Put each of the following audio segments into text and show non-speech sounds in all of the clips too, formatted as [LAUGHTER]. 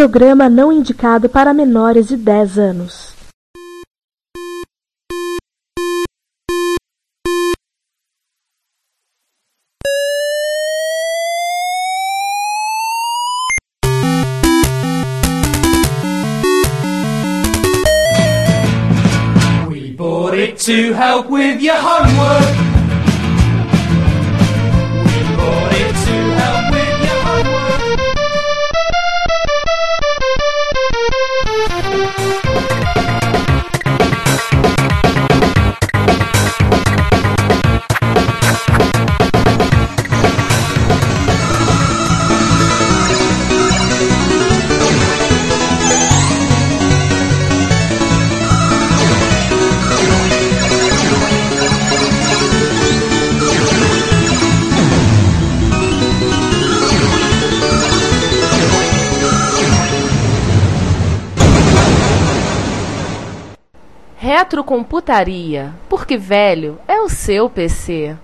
programa não indicado para menores de 10 anos. To help with your homework. Retrocomputaria, porque velho é o seu PC.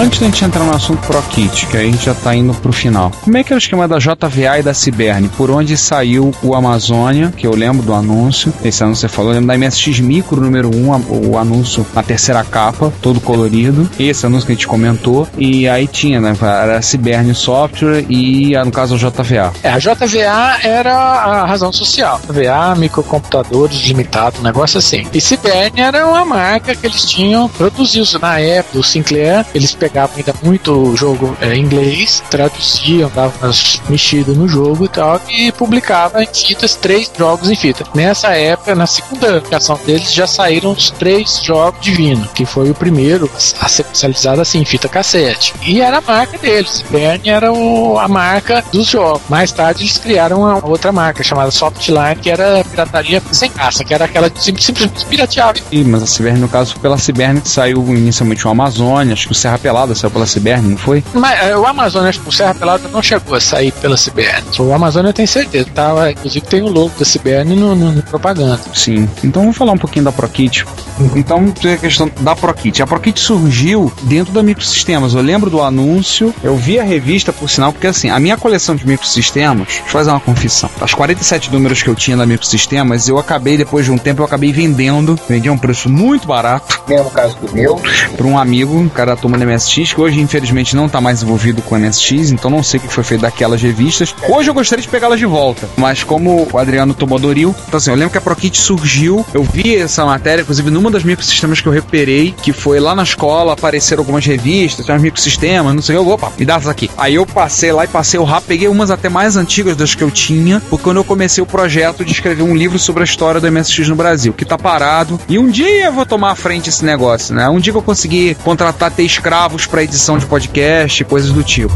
Antes da gente entrar no assunto ProKit, que aí a gente já tá indo pro final. Como é que é o esquema da JVA e da Ciberne? Por onde saiu o Amazônia, que eu lembro do anúncio. Esse anúncio você falou, eu lembro da MSX Micro número 1, a- o anúncio na terceira capa, todo colorido. Esse anúncio que a gente comentou. E aí tinha, né? Era a Ciberne Software e, no caso, o JVA. É, a JVA era a razão social. JVA, microcomputadores limitados, um negócio assim. E Ciberne era uma marca que eles tinham produzido na época do Sinclair. Eles pegavam ainda muito jogo é, inglês, traduziam, davam umas mexidas no jogo e tal, e publicava em fitas três jogos em fita. Nessa época, na segunda aplicação deles, já saíram os três jogos de Vino, que foi o primeiro a ser comercializado assim, em fita cassete. E era a marca deles. Ciberne era o- a marca dos jogos. Mais tarde eles criaram uma outra marca chamada Softline, que era pirataria sem caça, que era aquela que sim- simplesmente pirateava. Ih, mas a Ciberne, no caso, foi pela Ciberne que saiu inicialmente o Amazônia, acho que o Serra Pelada saiu pela Ciberne, não foi? Mas é, o que o Serra Pelada não chegou a sair pela Ciberne. O Amazônia eu tenho certeza, tá? Inclusive tem o logo da Ciberne no, no- no propaganda. Sim. Então vamos falar um pouquinho da ProKit. Então tem a questão da ProKit. A ProKit surgiu dentro da Microsistemas. Eu lembro do anúncio, eu vi a revista, por sinal, porque assim, a minha coleção de microsistemas, deixa eu fazer uma confissão. As 47 números que eu tinha da Microsistemas, eu acabei, depois de um tempo, eu acabei vendendo. Vendi a um preço muito barato. Mesmo caso do meu. Para um amigo, um cara da turma da MSX, que hoje, infelizmente, não tá mais envolvido com MSX, então não sei o que foi feito daquelas revistas. Hoje eu gostaria de pegá-las de volta, mas como o Adriano tomou Doril, então assim, eu lembro que a ProKit surgiu, eu vi essa matéria, inclusive numa das microsistemas que eu recuperei, que foi lá na escola, apareceram algumas revistas, tinha uns microsistemas, não sei o que, eu, opa, me dá essas aqui. Aí eu passei lá e passei o rap, peguei umas até mais antigas das que eu tinha, porque quando eu comecei o projeto de escrever um livro sobre a história do MSX no Brasil, que tá parado, e um dia eu vou tomar à frente esse negócio, né? Um dia que eu conseguir contratar, ter escravos para edição de podcast, coisas do tipo,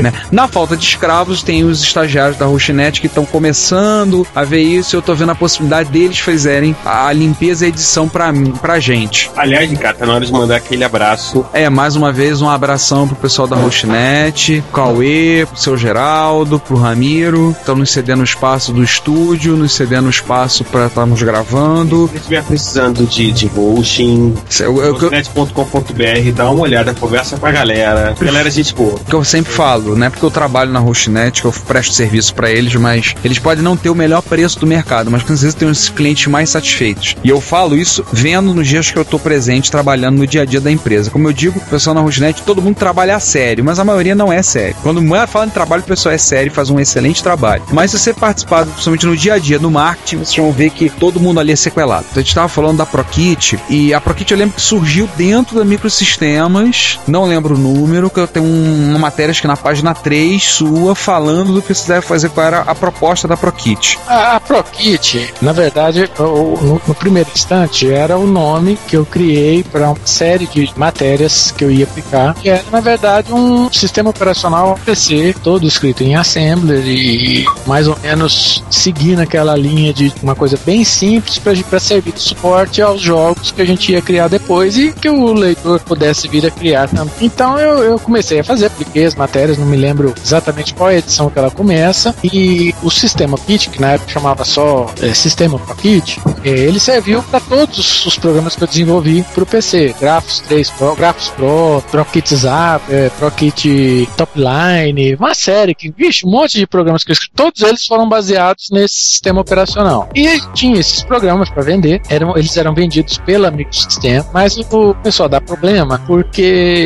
né? [LAUGHS] Na falta de escravos, tem os estagiários da Rochinet que estão começando a ver isso, e eu tô vendo a possibilidade deles fazerem a limpeza e edição pra mim, pra gente. Aliás, cara, tá na hora de mandar aquele abraço. É, mais uma vez, um abração pro pessoal da Rochinet, pro Cauê, pro seu Geraldo, pro Ramiro, estão nos cedendo espaço do estúdio, nos cedendo espaço pra estarmos gravando. Se estiver precisando de, de hosting, Eu- eu- eu- net.com.br, dá uma olhada, conversa com a galera. Galera, é gente boa. que eu sempre falo, não é porque eu trabalho na Rochinet que eu presto serviço pra eles, mas eles podem não ter o melhor preço do mercado, mas com certeza tem os clientes mais satisfeitos. E eu falo isso vendo nos dias que eu tô presente trabalhando no dia a dia da empresa. Como eu digo, o pessoal na Rochinet, todo mundo trabalha a sério, mas a maioria não é sério. Quando fala em trabalho, o pessoal é sério e faz um excelente trabalho. Mas se você participar, principalmente no dia a dia, no marketing, vocês vão ver que todo mundo ali é sequelado. Então, a gente tava falando da ProKit, e a ProKit eu lembro que surgiu dentro da Microsistemas, não lembro o número, que eu tenho um- uma matéria acho que na página 3 sua falando do que você deve fazer, era a proposta da ProKit. A, ProKit, na verdade, no, no primeiro instante, era o nome que eu criei para uma série de matérias que eu ia aplicar, que era, na verdade, um sistema operacional PC, todo escrito em Assembler e mais ou menos seguindo aquela linha de uma coisa bem simples para servir de suporte aos jogos que a gente ia criar depois e que o leitor pudesse vir a criar também. Então eu, eu comecei a fazer, apliquei as matérias, não me lembro exatamente qual é a edição que ela começa, e o sistema Kit, que na época chamava só é, Sistema Kit, é, ele serviu para todos os programas que eu desenvolvi para o PC. Graphos 3 Pro, Graphos Pro, ProKit Zap, é, ProKit Topline, uma série que, vixe, um monte de programas que eu escrevi, todos eles foram baseados nesse sistema operacional. E tinha esses programas para vender, eram, eles eram vendidos pela microsistema, mas o a dar problema porque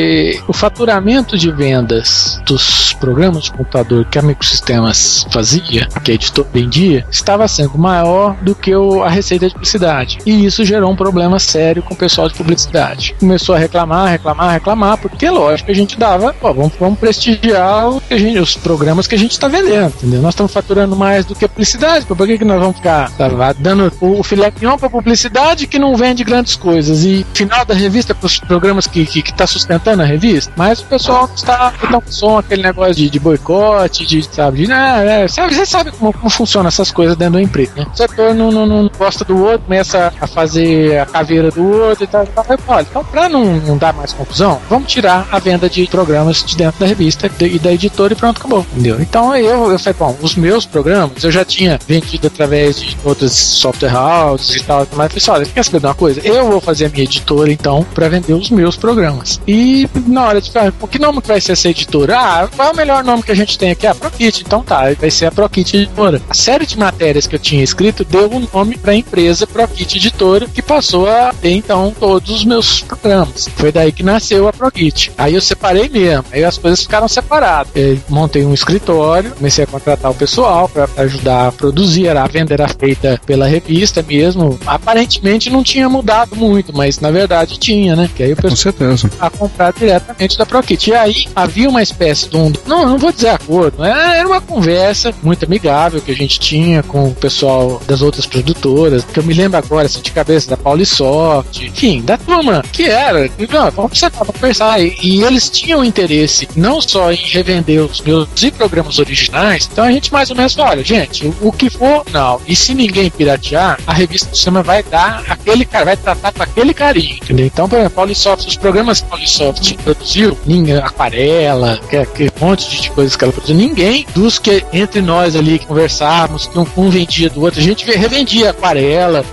o faturamento de vendas dos programas de computador que a Microsistemas fazia, que a editora vendia, estava sendo maior do que o, a receita de publicidade. E isso gerou um problema sério com o pessoal de publicidade. Começou a reclamar, reclamar, reclamar, porque lógico a gente dava, pô, vamos, vamos prestigiar gente, os programas que a gente está vendendo, entendeu? Nós estamos faturando mais do que a publicidade, por que, que nós vamos ficar tá, dando o, o filé mignon para publicidade que não vende grandes coisas? E final da revista para os programas que, que, que sustentando a revista, mas o pessoal está tão som aquele negócio de, de boicote, de, sabe, de, ah, é, sabe, você sabe como, como funciona essas coisas dentro da empresa, né? O setor não, não, não gosta do outro, começa a fazer a caveira do outro e tal, e tal. Olha, então para não, não dar mais confusão, vamos tirar a venda de programas de dentro da revista e da editora e pronto, acabou, entendeu? Então eu, eu falei, bom, os meus programas eu já tinha vendido através de outras software houses e tal, mas eu falei, olha, quer saber de uma coisa? Eu vou fazer a minha editora então para vender os meus programas. E na hora de falar, que nome que vai ser essa editora? Ah, qual é o melhor nome que a gente tem aqui? Ah, ProKit. Então tá, vai ser a ProKit Editora. A série de matérias que eu tinha escrito deu um nome para a empresa ProKit Editora, que passou a ter então todos os meus programas. Foi daí que nasceu a ProKit. Aí eu separei mesmo, aí as coisas ficaram separadas. Eu montei um escritório, comecei a contratar o pessoal para ajudar a produzir. A venda era feita pela revista mesmo. Aparentemente não tinha mudado muito, mas na verdade tinha, né? Que aí o pessoal Com certeza. a comprar diretamente da ProKit. E aí havia uma espécie de um. Não, não vou dizer acordo, é, era uma conversa muito amigável que a gente tinha com o pessoal das outras produtoras, que eu me lembro agora, assim, de cabeça da Paulisoft, enfim, da turma que era. Não, vamos sentar pra conversar. E, e eles tinham interesse não só em revender os meus programas originais, então a gente mais ou menos falou: olha, gente, o, o que for, não. E se ninguém piratear, a revista do cinema vai dar aquele cara, vai tratar com aquele carinho, entendeu? Então, por exemplo, Paulisoft, os programas que Paulisoft produziu, Aquarela, que, que um monte de coisas que ela produziu, ninguém dos que entre nós ali conversávamos, que um, um vendia do outro, a gente revendia Aquarela,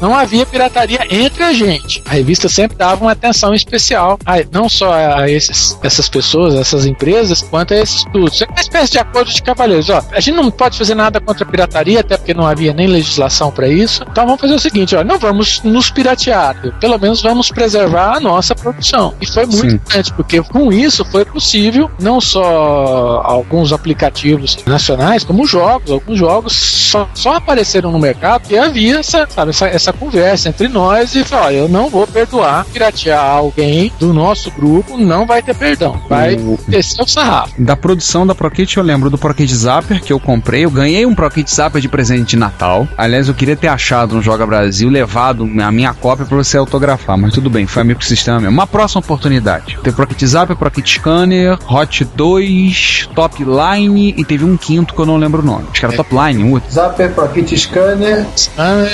não havia pirataria entre a gente. A revista sempre dava uma atenção especial, a, não só a esses, essas pessoas, essas empresas, quanto a esses estudos. É uma espécie de acordo de cavalheiros. Ó, a gente não pode fazer nada contra a pirataria, até porque não havia nem legislação para isso. Então vamos fazer o seguinte: ó, não vamos nos piratear, pelo menos vamos preservar a nossa produção. E foi muito. Importante, porque com isso foi possível não só alguns aplicativos nacionais, como jogos. Alguns jogos só, só apareceram no mercado e havia essa, sabe, essa, essa conversa entre nós e falou: ó, eu não vou perdoar piratear alguém do nosso grupo, não vai ter perdão. Vai O- descer o sarrafo. Da produção da ProKit eu lembro do ProKit Zapper que eu comprei. Eu ganhei um ProKit Zapper de presente de Natal. Aliás, eu queria ter achado no Joga Brasil, levado a minha cópia pra você autografar, mas tudo bem, foi amigo sistema mesmo. Uma próxima oportunidade. Teve ProKit Zapper, ProKit Scanner, Hot 2, Top Line e teve um quinto que eu não lembro o nome. Acho que era Top Line, um outro. Zapper, Prockit Scanner. Ah,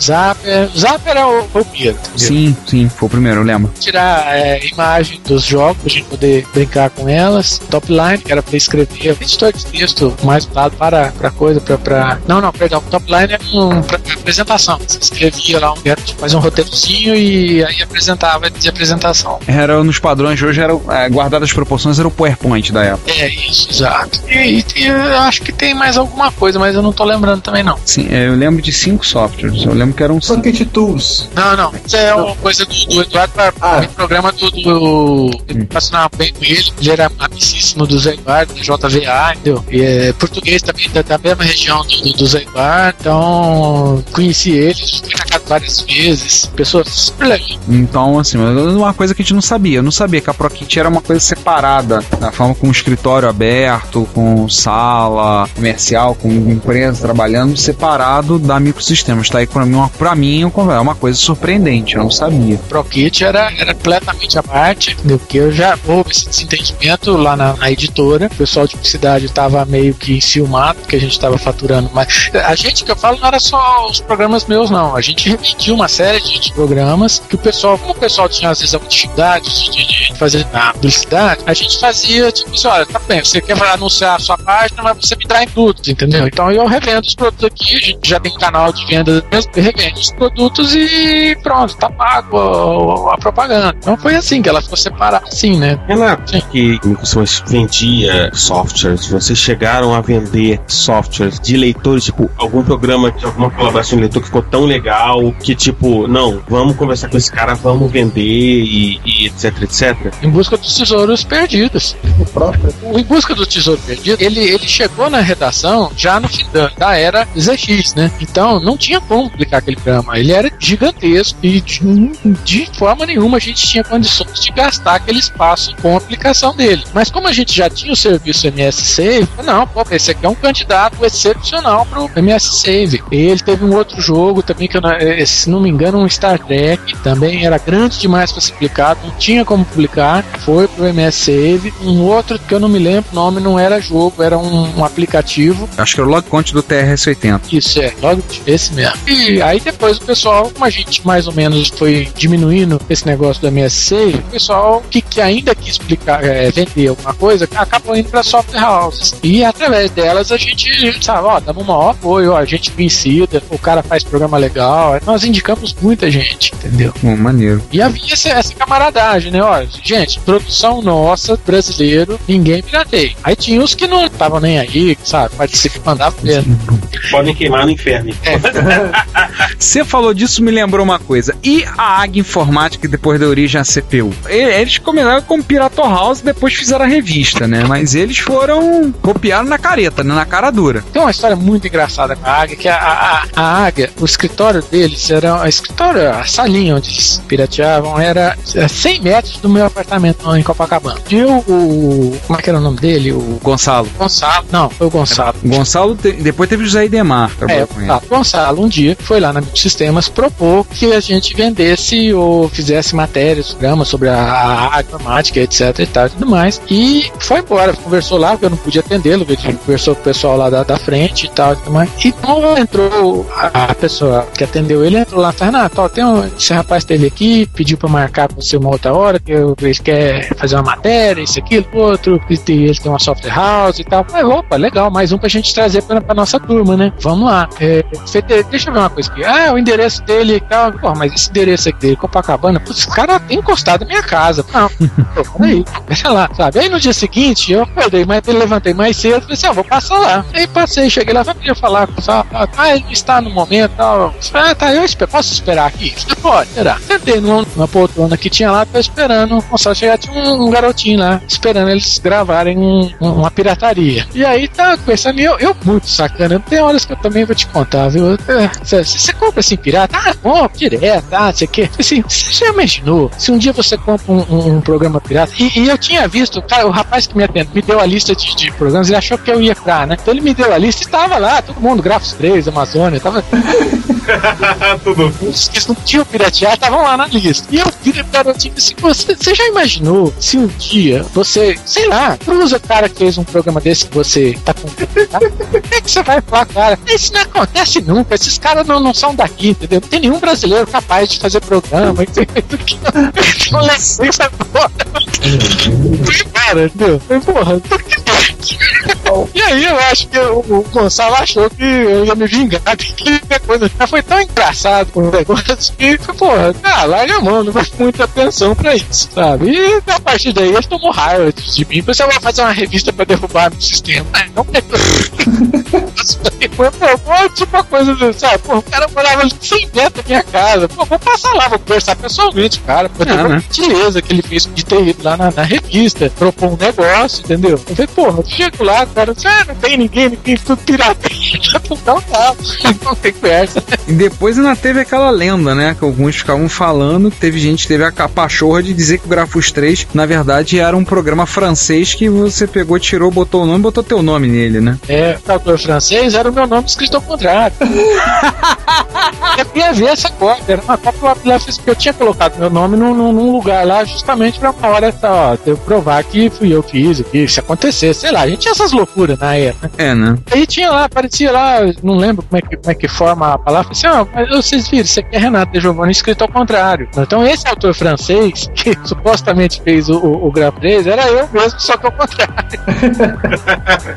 Zapper. Zapper é o, o primeiro. Sim, sim, foi o primeiro, eu lembro. tirar é, imagem dos jogos pra gente poder brincar com elas. Top line, que era pra escrever editor de texto mais voltado para, para coisa, pra, pra. Não, não, perdão. Top line é um, pra, apresentação. Você escrevia lá um faz um roteirozinho e aí apresentava de apresentação. Era nos padrões de hoje, era, é, guardadas as proporções, era o PowerPoint da época. É isso, exato. E, e eu acho que tem mais alguma coisa, mas eu não tô lembrando também não. Sim, é, eu lembro de cinco softwares. Eu lembro que eram cinco. Prockit Tools. Não, não. Isso é uma coisa do, do Eduardo para Ah. o programa do. do eu passava bem com ele. Ele era amicíssimo do Zé Eduardo, da JVA, entendeu? E é português também da, da mesma região do, do, do Zé Eduardo. Então, conheci ele, fui na casa várias vezes. Pessoas super legais. Então, assim, uma coisa que a gente não sabia. Eu não sabia que a ProKit era uma coisa separada, da forma com escritório aberto, com sala comercial, com empresa trabalhando, separado da microsistemas. Tá aí pra mim, pra mim é uma coisa surpreendente, eu não sabia. ProKit era, era completamente à parte, entendeu? Porque eu já houve esse desentendimento lá na, na editora. O pessoal de publicidade estava meio que enciumado, porque a gente estava faturando mais. A gente que eu falo não era só os programas meus, não. A gente repetia uma série de, programas que o pessoal, como o pessoal tinha às vezes dificuldade de, de fazer a publicidade, a gente fazia tipo assim: olha, tá bem, você quer anunciar a sua página, mas você me dá em produtos, entendeu? Então eu revendo os produtos aqui, a gente já tem canal de venda mesmo, revendo os produtos e pronto, tá pago a, a propaganda. Então foi assim que ela ficou separada assim, né? Ela que Microsoft vendia softwares, vocês chegaram a vender softwares de leitores, tipo, algum programa de alguma colaboração de leitor que ficou tão legal que, tipo, não, vamos conversar com esse cara, vamos vender e, e etc, etc. Em busca dos tesouros perdidos. O próprio. O Em Busca do Tesouro Perdido, ele, ele chegou na redação já no fim da, da era ZX, né? Então não tinha como publicar aquele programa. Ele era gigantesco e de, de forma nenhuma a gente tinha condições de gastar aquele espaço com a aplicação dele. Mas como a gente já tinha o serviço MS Save, não, pô, esse aqui é um candidato excepcional pro MS Save. Ele teve um outro jogo também que, eu não- eh, se não me engano, um Star Trek, também era grande demais para ser publicado, tinha como publicar, foi pro MS Save. Um outro que eu não me lembro o nome, não era jogo, era um, um aplicativo. Acho que era o log conte do TRS-80. Isso é, logo esse mesmo. E aí depois o pessoal, como a gente mais ou menos foi diminuindo esse negócio do MSC, o pessoal que, que ainda quis explicar, é, vender alguma coisa, acabou indo para software houses. E através delas a gente, sabe, ó, damos maior apoio, ó, a gente vencida, o cara faz programa legal, nós indicamos muita gente, entendeu? Pô, maneiro. E havia essa, essa camaradagem, né? Ó, gente, produção nossa, brasileiro, ninguém pirateia. Aí tinha os que não estavam nem aí, sabe? Participam, mandavam mesmo. Podem queimar no inferno. [LAUGHS] Você falou disso, me lembrou uma coisa. E a AG Informática, depois da origem à CPU? Eles começaram com Pirator House e depois fizeram a revista, né? Mas eles foram. copiaram na careta, né? na cara dura. Tem uma história muito engraçada com a Águia, que a, a, a Águia, o escritório deles era. A escritório, a salinha onde eles pirateavam era a 100 metros do meu apartamento em Copacabana. E o, o. Como é que era o nome dele? O Gonçalo. Gonçalo. Não, foi o Gonçalo. O Gonçalo, te- depois teve o José Idemar. É, trabalhou com ele. tá. Gonçalo um dia foi lá na Sistemas propor que a gente vendesse ou fizesse matérias, programas sobre a, a informática, etc e tal e tudo mais. E foi embora, conversou lá, porque eu não podia atendê-lo, conversou com o pessoal lá da, da frente e tal e tudo mais. E então entrou a, pessoa que atendeu ele, entrou lá e falou, Renato, tem um, esse rapaz esteve aqui, pediu pra marcar com você uma outra hora, que eu- ele quer fazer uma matéria, isso, aquilo, outro, e tem- ele tem uma software house e tal. Aí, opa, legal, mais um pra gente trazer pra, pra nossa turma, né? Vamos lá. É, te- deixa eu ver uma coisa aqui. Ah, o endereço dele e tal. Porra, mas esse endereço aqui dele, Copacabana, putz, esse cara tem encostado na minha casa. Não, [LAUGHS] pô, peraí, deixa lá, sabe? Aí no dia seguinte, eu acordei, mas eu levantei mais cedo, falei assim, ah, vou passar lá. Aí passei, cheguei lá, falei, queria falar com o Sal, ah, ele está no momento, tal. Ah, tá, eu espero, posso esperar aqui? Você pode, esperar. Sentei numa, numa poltrona que tinha lá, esperando o Sal chegar, tinha um, um garotinho lá, esperando eles gravarem um- um- uma pirataria. E aí tá conversando, e eu, eu muito sacana, tem horas que eu também vou te contar, viu? É, Você você compra assim pirata? Ah, compra direto, ah, você quer? Assim, você já imaginou se um dia você compra um, um- um programa pirata? E, e eu tinha visto, cara, o rapaz que me atendeu, me deu a lista de, de programas, ele achou que eu ia pra, né? Então ele me deu a lista e estava lá, todo mundo, Grafos 3, Amazônia, tava. Tudo. [LAUGHS] Os que não tinham piratear estavam lá na lista. E eu virei pro garotinho assim: você, você já imaginou se um dia você, sei lá, cruza o cara que fez um programa desse que você tá com. O que, é que você vai falar, cara? Isso não acontece nunca. Esses caras não, não são daqui, entendeu? Não tem nenhum brasileiro capaz de fazer programa. entendeu? Eu levei essa porra. Cara, entendeu? Porra, por que e aí eu acho que o, Gonçalo achou que eu ia me vingar [LAUGHS] daquela coisa. Foi tão engraçado o negócio que, porra, ah, larga a mão, não vai muita atenção pra isso, sabe? E a partir daí ele tomou raiva de mim. Você vai fazer uma revista pra derrubar meu sistema. Ah, Não foi, pô, pô, tipo uma coisa, sabe? Pô, o cara morava ali 100 metros da minha casa. Pô, vou passar lá, vou conversar pessoalmente, cara. Pô, É, tem uma né? gentileza que ele fez de ter ido lá na, na revista, propor um negócio, entendeu? Eu falei, porra, eu chego lá, cara, ah, não tem ninguém, ninguém, tudo pirateia. Então [LAUGHS] tá, não tem conversa. E depois ainda teve aquela lenda, né? Que alguns ficavam falando. Teve gente que teve a capachorra de dizer que o Grafos 3, na verdade, era um programa francês que você pegou, tirou, botou o nome botou teu nome nele, né? É, o autor francês era o meu nome escrito ao contrário. [LAUGHS] eu queria ver essa cópia. Era uma cópia lá, lá, eu tinha colocado meu nome num, num- lugar lá justamente pra uma hora tá, ó, eu provar que fui eu que fiz, que se acontecer, sei lá, a gente tinha essas loucuras na época. É, né? Aí tinha lá, aparecia lá, não lembro como é que, como é que forma a palavra, assim, ó, mas vocês viram, isso aqui é Renato de Giovanni escrito ao contrário. Então esse autor francês, que [LAUGHS] supostamente fez o, o, o Prix, era eu mesmo, só que ao contrário.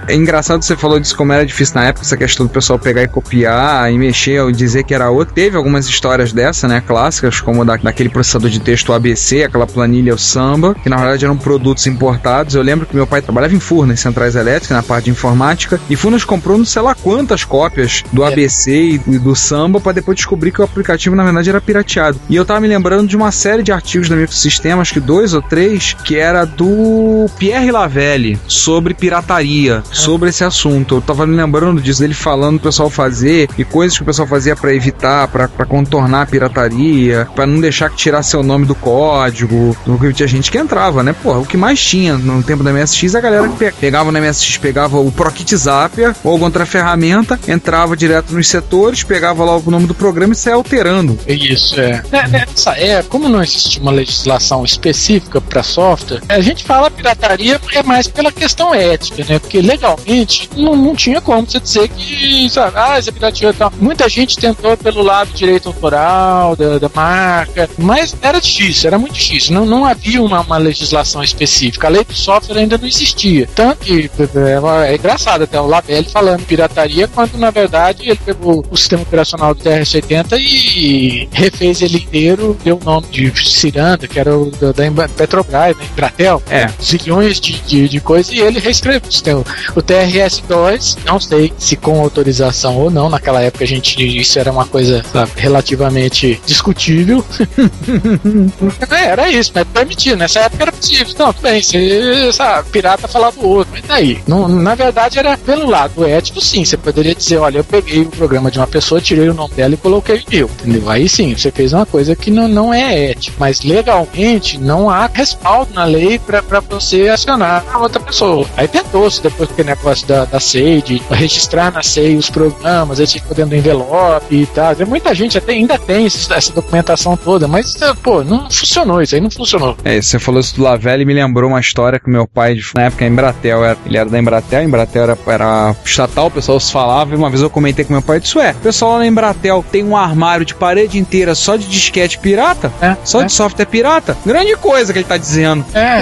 É engraçado você falou disso como era difícil na época, essa questão do pessoal pegar e copiar e mexer ou dizer que era outro. Teve algumas histórias dessa, né? Clássicas, como da, daquele processador de texto ABC, aquela planilha o Samba, que na verdade eram produtos importados. Eu lembro que meu pai trabalhava em Furnas, centrais elétricas, na parte de informática, e Furnas comprou não sei lá quantas cópias do ABC e e do Samba para depois descobrir que o aplicativo na verdade era pirateado. E eu tava me lembrando de uma série de artigos da Microsistema, acho que dois ou três, que era do Pierre Lavelle sobre pirataria, sobre esse assunto. Eu tava me lembrando disso, dele falando o pessoal fazer e coisas que o pessoal fazia para evitar, para contornar a pirataria, para não deixar que tirar seu nome do código. Porque tinha gente que entrava, né? Porra, o que mais tinha no tempo da MSX, a galera que pe- pegava no MSX, pegava o ProKit Zapier ou alguma outra ferramenta, entrava direto nos setores, pegava lá o nome do programa e saia alterando. Isso, é. Nessa época, como não existia uma legislação específica para software, a gente fala pirataria é mais pela questão ética, né? Porque legalmente não, não tinha como você dizer que, sabe, ah, isso é e tal. Muita gente tentou pelo lado direito autoral, da, da marca, mas era difícil, era muito difícil. Não, não havia uma, uma legislação específica. A lei do software ainda não existia. Tanto que é, é engraçado até o Labelle falando pirataria, quando na verdade ele pegou o sistema operacional do TRS-80 e refez ele inteiro, deu o nome de Que era o da, da Petrobras, da Embratel, É. zilhões de, de, de coisas, e ele reescreveu o sistema. O TRS-2, não sei se com autorização ou não, naquela época a gente, isso era uma coisa sabe, relativamente discutível. [LAUGHS] É, era isso, mas permitido, nessa época era possível. Não, tudo bem, você, sabe, pirata falar do outro, mas daí? Não, na verdade era pelo lado ético, sim, você poderia dizer, olha, eu peguei o programa de uma pessoa, tirei o nome dela e coloquei o meu, entendeu? Aí sim, você fez uma coisa que não, não é ética, mas legalmente não há respaldo na lei pra pra você acionar a outra pessoa. Aí tentou-se depois aquele negócio da, da SEI, de registrar na SEI os programas, que pôr dentro do envelope e tal. Muita gente até ainda tem esse- essa documentação toda, mas, eh, pô, não funcionou, isso aí não funcionou. É, você falou isso do Lavelle e me lembrou uma história que meu pai, na época, a Embratel, era, ele era da Embratel, a Embratel era, era estatal, o pessoal se falava, e uma vez eu comentei com meu pai, isso é, o pessoal lá na Embratel tem um armário de parede inteira só de disquete pirata, É, só é. de software pirata, grande coisa que ele tá dizendo. É,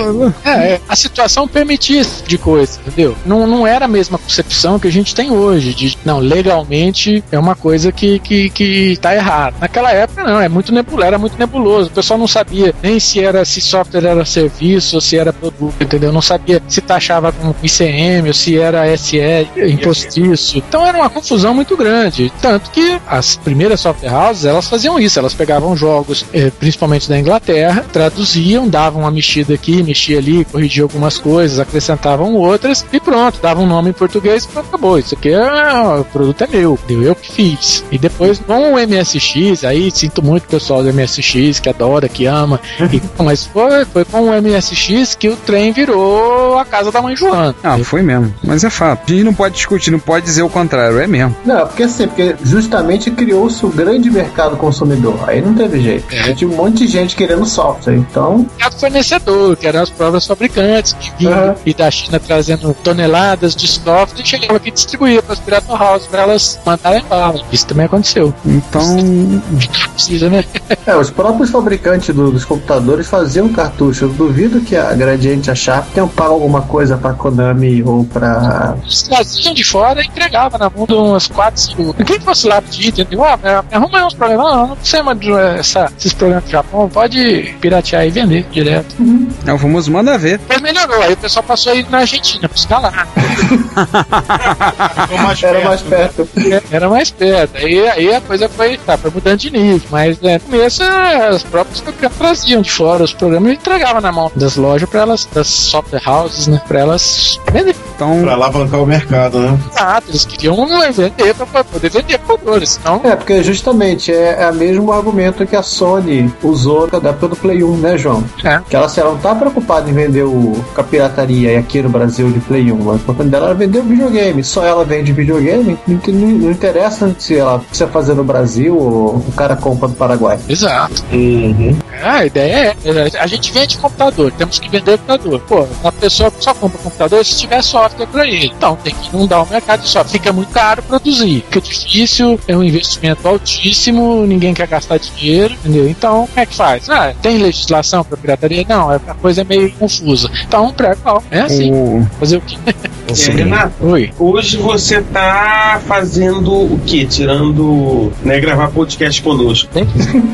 é, é, a situação permitia esse tipo de coisa, entendeu? Não, não era a mesma concepção que a gente tem hoje, de não, legalmente é uma coisa que, que, que tá errada. Naquela época não, é muito nebuloso, era muito nebuloso. O pessoal não sabia nem se era se software era serviço ou se era produto, entendeu? Não sabia se taxava com ICM ou se era SE impostiço. Então era uma confusão muito grande. Tanto que as primeiras software houses elas faziam isso, elas pegavam jogos, eh, principalmente da Inglaterra, traduziam, davam uma mexida aqui, mexia ali, corrigia algumas coisas, acrescentavam outras e pronto, davam um nome em português e pronto, acabou. Isso aqui é, o produto é meu, deu eu que fiz. E depois com o MSX, aí sinto muito o pessoal do MSX que adora, que ama, [LAUGHS] e- mas foi, foi com o MSX que o trem virou a casa da mãe Joana. Ah, foi mesmo, mas é fato. A gente não pode discutir, não pode dizer o contrário, é mesmo. Não, porque assim, porque justamente criou-se o grande mercado consumidor. Aí não teve jeito. É. Tinha um monte de gente querendo software. Então, mercado fornecedor, que eram as próprias fabricantes, que vinham Aham. e da China trazendo toneladas de software e chegavam aqui e distribuía para as Pirata House para elas mandarem bala. Isso também aconteceu. Então, Precisa, né? é, os próprios fabricantes do- dos computadores faziam cartucho. Eu duvido que a Gradiente achar tenham pago alguma coisa pra Konami ou pra. Eles traziam de fora e entregava na mão de umas 4, 5. Quem fosse lá pedir, entendeu? Ah, me- arruma aí uns programas. Não, não precisa mais de essa, esses programas do Japão, pode piratear e vender direto. é o famoso manda ver. Mas melhorou, aí o pessoal passou aí na Argentina, buscar lá. [LAUGHS] Mais Era perto. mais perto. Era mais perto. Aí, aí a coisa foi, tá, foi mudando de nível. Mas né, no começo as próprias fabricantes traziam de fora os programas e entregavam na mão das lojas para elas, das software houses, né? Pra elas vender. Então, Pra alavancar o mercado, né? Exato, eles queriam vender pra poder vender computadores, senão É, porque justamente é, é o mesmo argumento que a Sony usou da época do Play 1, né, João? É. Que ela, assim, ela não tá preocupada em vender o, com a pirataria aqui no Brasil de Play 1. O importante dela era vender o videogame. Só ela vende videogame, não, não- não interessa se ela precisa fazer no Brasil ou o cara compra do Paraguai. Exato. Uhum. É, a ideia é, a gente vende computador, temos que vender computador. Pô, a pessoa só compra computador se tiver software para ele. Então tem que inundar o mercado de software. Fica muito caro produzir, fica difícil, é um investimento altíssimo, ninguém quer gastar dinheiro, entendeu? Então, como é que faz? Ah, tem legislação para pirataria? Não, a coisa é meio confusa. Então, pré-qual. É assim. o, Fazer o quê? [LAUGHS] É, Renato, Oi. hoje você tá fazendo o quê? Tirando. né, gravar podcast conosco. Tem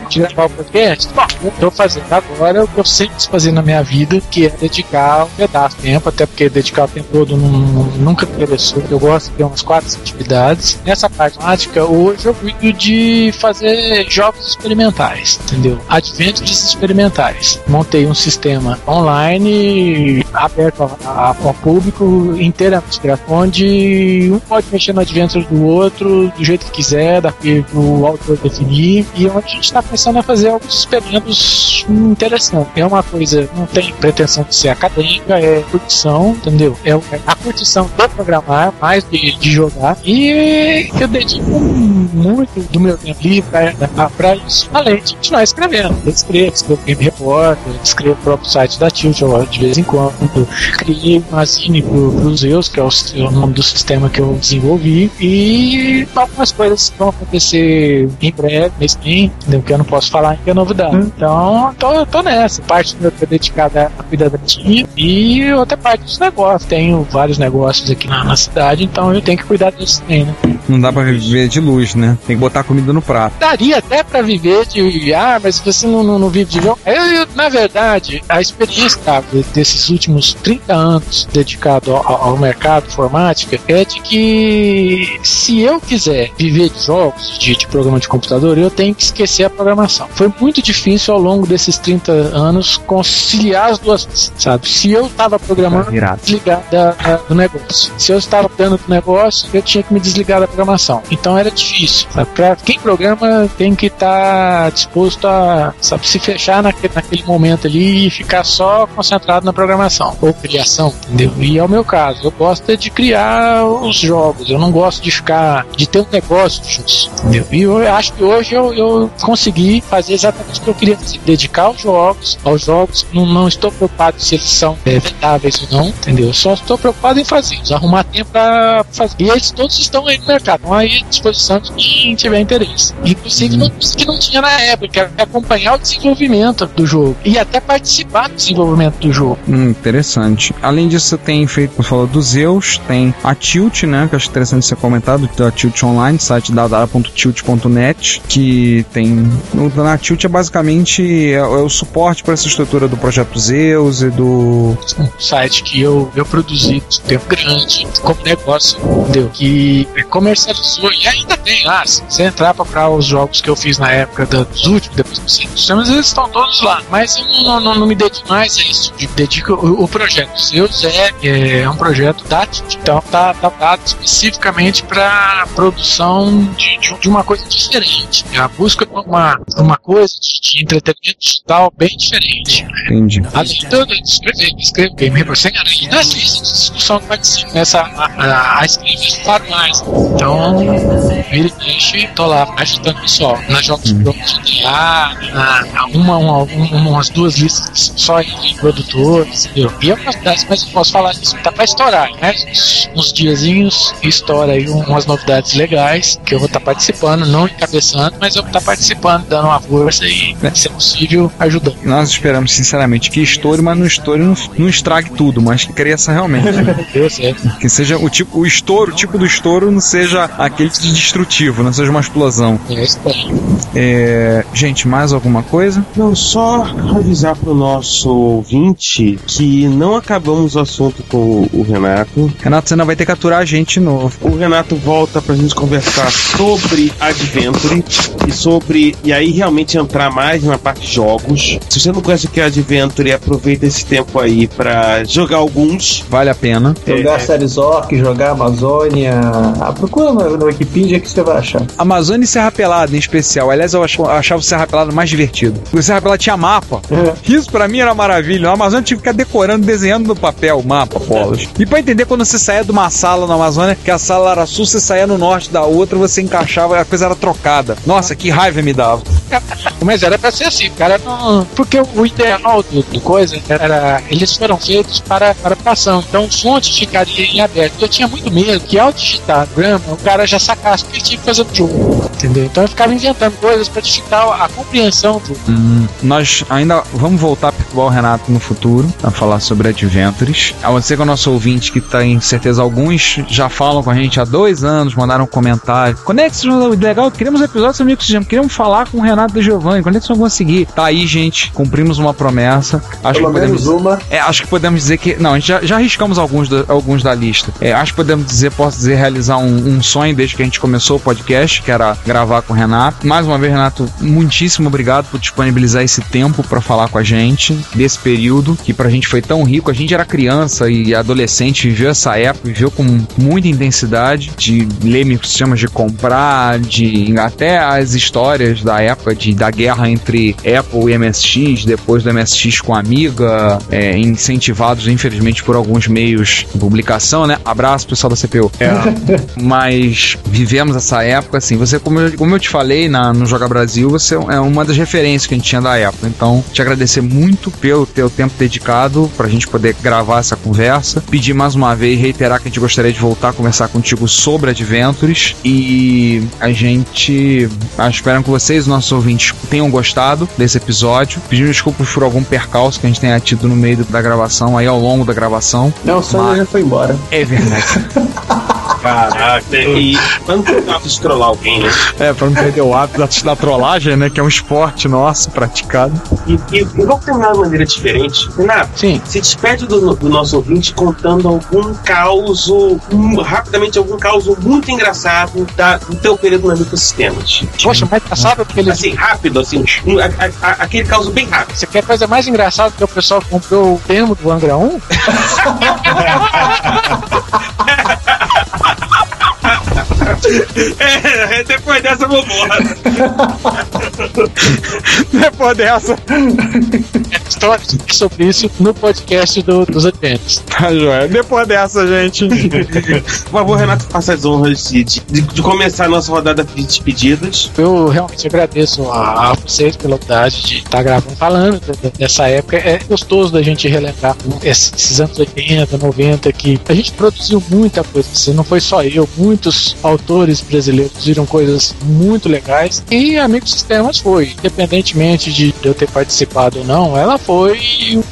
que gravar o podcast? Bom, eu tô fazendo agora o que eu sempre quis fazer na minha vida, que é dedicar um pedaço de tempo, até porque dedicar o tempo todo não- nunca me interessou. Eu gosto de ter umas quatro atividades. Nessa parte prática, hoje eu cuido de fazer jogos experimentais, entendeu? Adventures experimentais. Montei um sistema online aberto ao público gratuito, onde um pode mexer no adventure do outro do jeito que quiser, daqui o autor definir, e onde a gente está pensando a fazer alguns experimentos interessantes. É uma coisa, não tem pretensão de ser acadêmica, é curtição, entendeu? É a curtição de programar, mais de, de jogar, e eu dedico muito do meu tempo livre para isso, além de continuar escrevendo. Eu escrevo, escrevo Game Repórter, escrevo o próprio site da Tilt de vez em quando, criei uma zine pro, pro Zeus, que é o, é o nome do sistema que eu desenvolvi, e algumas coisas vão acontecer em breve, mês que que eu não posso falar que é novidade. Então, tô, tô nessa. Parte do meu tempo é dedicada a cuidar da tia e outra parte dos negócios. Tenho vários negócios aqui na, na cidade, então eu tenho que cuidar disso também, né? não dá pra viver de luz, né? Tem que botar comida no prato. daria até pra viver de ah, mas você não, não, não vive de jogo. Eu, eu, na verdade, a experiência cara, desses últimos 30 anos dedicado ao, ao mercado informática é de que se eu quiser viver de jogos, de, de programa de computador, eu tenho que esquecer a programação. Foi muito difícil ao longo desses 30 anos conciliar as duas coisas, sabe? Se eu tava programando, Tá virado. desligar da- da- do negócio. Se eu estava dando do negócio, eu tinha que me desligar da programação. Então era difícil. Sabe? Pra quem programa tem que estar disposto a sabe, se fechar naquele, naquele momento ali e ficar só concentrado na programação ou criação, entendeu? E é o meu caso. Eu gosto é de criar os jogos. Eu não gosto de ficar de ter um negócio entendeu? E eu acho que hoje eu, eu consegui fazer exatamente o que eu queria fazer, dedicar aos jogos, aos jogos. Não, não estou preocupado se eles são é, vendáveis ou não, entendeu? Eu só estou preocupado em fazê-los, arrumar tempo para fazer. E eles todos estão aí no mercado, estão aí à disposição de quem tiver interesse. Inclusive não, que não tinha na época, acompanhar o desenvolvimento do jogo e até participar do desenvolvimento do jogo. Hum, interessante. Além disso, você tem feito, falou do Zeus, tem a Tilt, né? Que acho interessante ser comentado, da Tilt Online, site www.tilt.net, que tem. Na Tilt é basicamente é, é o suporte para essa estrutura do projeto Zeus e do. site que eu, eu produzi de tempo grande, como negócio, entendeu? Que comercializou e ainda tem lá. Se você entrar para procurar os jogos que eu fiz na época dos últimos, depois dos sistemas, eles estão todos lá. Mas eu não, não, não me dedico mais a isso. Dedico o, o projeto Zeus é, é um projeto da Tilt. então tá, tá dado especificamente para produção de, de, de uma coisa diferente. A busca por uma, uma coisa de, de entretenimento digital bem diferente. Entendi. Além de tudo, escrever, escrever Game aranha. Não existe discussão que participa nessa a, a, a escrever para mais. Então, vira e mexe, tô lá ajudando o pessoal. Nas jogos de GTA, na, na uma, uma, uma, umas duas listas só entre produtores, entendeu? E eu posso dar, mas eu posso falar disso, tá pra estourar, né? Uns, diazinhos, estoura aí um- umas novidades legais que eu vou estar participando, não encabeçando, mas eu vou estar participando, dando uma força e, se é possível, ajudando. Nós esperamos, sinceramente, que estoure, mas não estoure, não, não estrague tudo, mas que cresça realmente. [LAUGHS] Deu certo. que seja o tipo, o estouro, o tipo do estouro não seja aquele de destrutivo, não seja uma explosão. É isso aí. É, gente, mais alguma coisa? Não, só avisar pro nosso ouvinte que não acabamos o assunto com o Renato. Renato. Renato, você não vai ter que aturar a gente de novo. O Renato volta pra gente conversar sobre Adventure e sobre. E aí realmente entrar mais na parte de jogos. Se você não conhece o que é Adventure, aproveita esse tempo aí pra jogar alguns. Vale a pena. Jogar Séries Orc, jogar Amazônia. Ah, procura no, no Wikipedia que você vai achar. Amazônia e Serra Pelada, em especial. Aliás, eu ach- eu achava o Serra Pelada mais divertido. O Serra Pelada tinha mapa. Isso pra mim era maravilha. No Amazônia tive que ficar decorando, desenhando no papel o mapa, bolas. E pra entender quando você saía de uma sala na Amazônia, que a sala era sul, você saía no norte da outra, você encaixava, a coisa era trocada. Nossa, que raiva me dava. [LAUGHS] Mas era pra ser assim, cara. Não... Porque o ideal do, do coisa era. Eles foram feitos para adaptação. Então fontes ficariam em aberto. Eu tinha muito medo que ao digitar grama, o cara já sacasse que ele tinha que fazer no jogo. Entendeu? Então eu ficava inventando coisas pra dificultar a compreensão do. Hum, nós ainda vamos voltar a perturbar o Renato no futuro a falar sobre Adventures. A você que é o nosso ouvinte, que tem certeza alguns já falam com a gente há dois anos, mandaram um comentário. Quando é que vocês vão legal? Queremos episódios sobre System, queremos falar com o Renato e Giovanni. Quando é que vocês vão conseguir? Tá aí, gente. Cumprimos uma promessa. Acho Pelo que podemos menos uma. é, acho que podemos dizer que. Não, a gente já, já arriscamos alguns, da- alguns da lista. É, acho que podemos dizer, posso dizer, realizar um, um sonho desde que a gente começou o podcast, que era gravar com o Renato. Mais uma vez, Renato, muitíssimo obrigado por disponibilizar esse tempo pra falar com a gente desse período, que pra gente foi tão rico. A gente era criança e adolescente, viveu essa época, viveu com muita intensidade de ler microsistemas, de comprar, de até as histórias da época de, da guerra entre Apple e MSX, depois do MSX com a Amiga, é, incentivados, infelizmente, por alguns meios de publicação, né? Abraço, pessoal da CPU. [LAUGHS] Mas vivemos essa época, assim, você, como eu, como eu te falei na, no Joga Brasil, você é uma das referências que a gente tinha da época. Então, te agradecer muito pelo teu tempo dedicado pra gente poder gravar essa conversa. Pedir mais uma vez, reiterar que a gente gostaria de voltar a conversar contigo sobre Adventures. E a gente ah, espero que vocês, nossos ouvintes, tenham gostado desse episódio. Pedir desculpas por algum percalço que a gente tenha tido no meio da gravação, aí ao longo da gravação. Não, o Sônia Mas- já foi embora. É verdade. [LAUGHS] Caraca, e quando tu tava escrolar alguém, né? é, pra não perder o hábito da, trollagem, né? Que é um esporte nosso praticado. E, e, e vamos terminar de maneira diferente. Renato, Sim. se despede do, do nosso ouvinte contando algum caos, um, rapidamente, algum caos muito engraçado da, do teu período na microsistemas. Poxa, mas engraçado porque eles. Assim, rápido, assim, um, a- a- a- aquele caos bem rápido. Você quer coisa mais engraçada que o pessoal comprou o termo do Angra 1? [LAUGHS] [LAUGHS] É, depois dessa eu vou embora. [LAUGHS] Depois dessa, Histórias sobre isso no podcast do, dos Adventures. tá joia. Depois dessa, gente. Por favor, Renato, faça as honras de, de, de começar a nossa rodada de despedidas. Eu realmente agradeço a, a vocês pela oportunidade de estar gravando, falando de- de- dessa época. É gostoso da gente relembrar esses, esses anos 80, 90, que a gente produziu muita coisa. Assim, não foi só eu, muitos autores brasileiros viram coisas muito legais. E Amigos Sistemas foi, independentemente de eu ter participado ou não, ela foi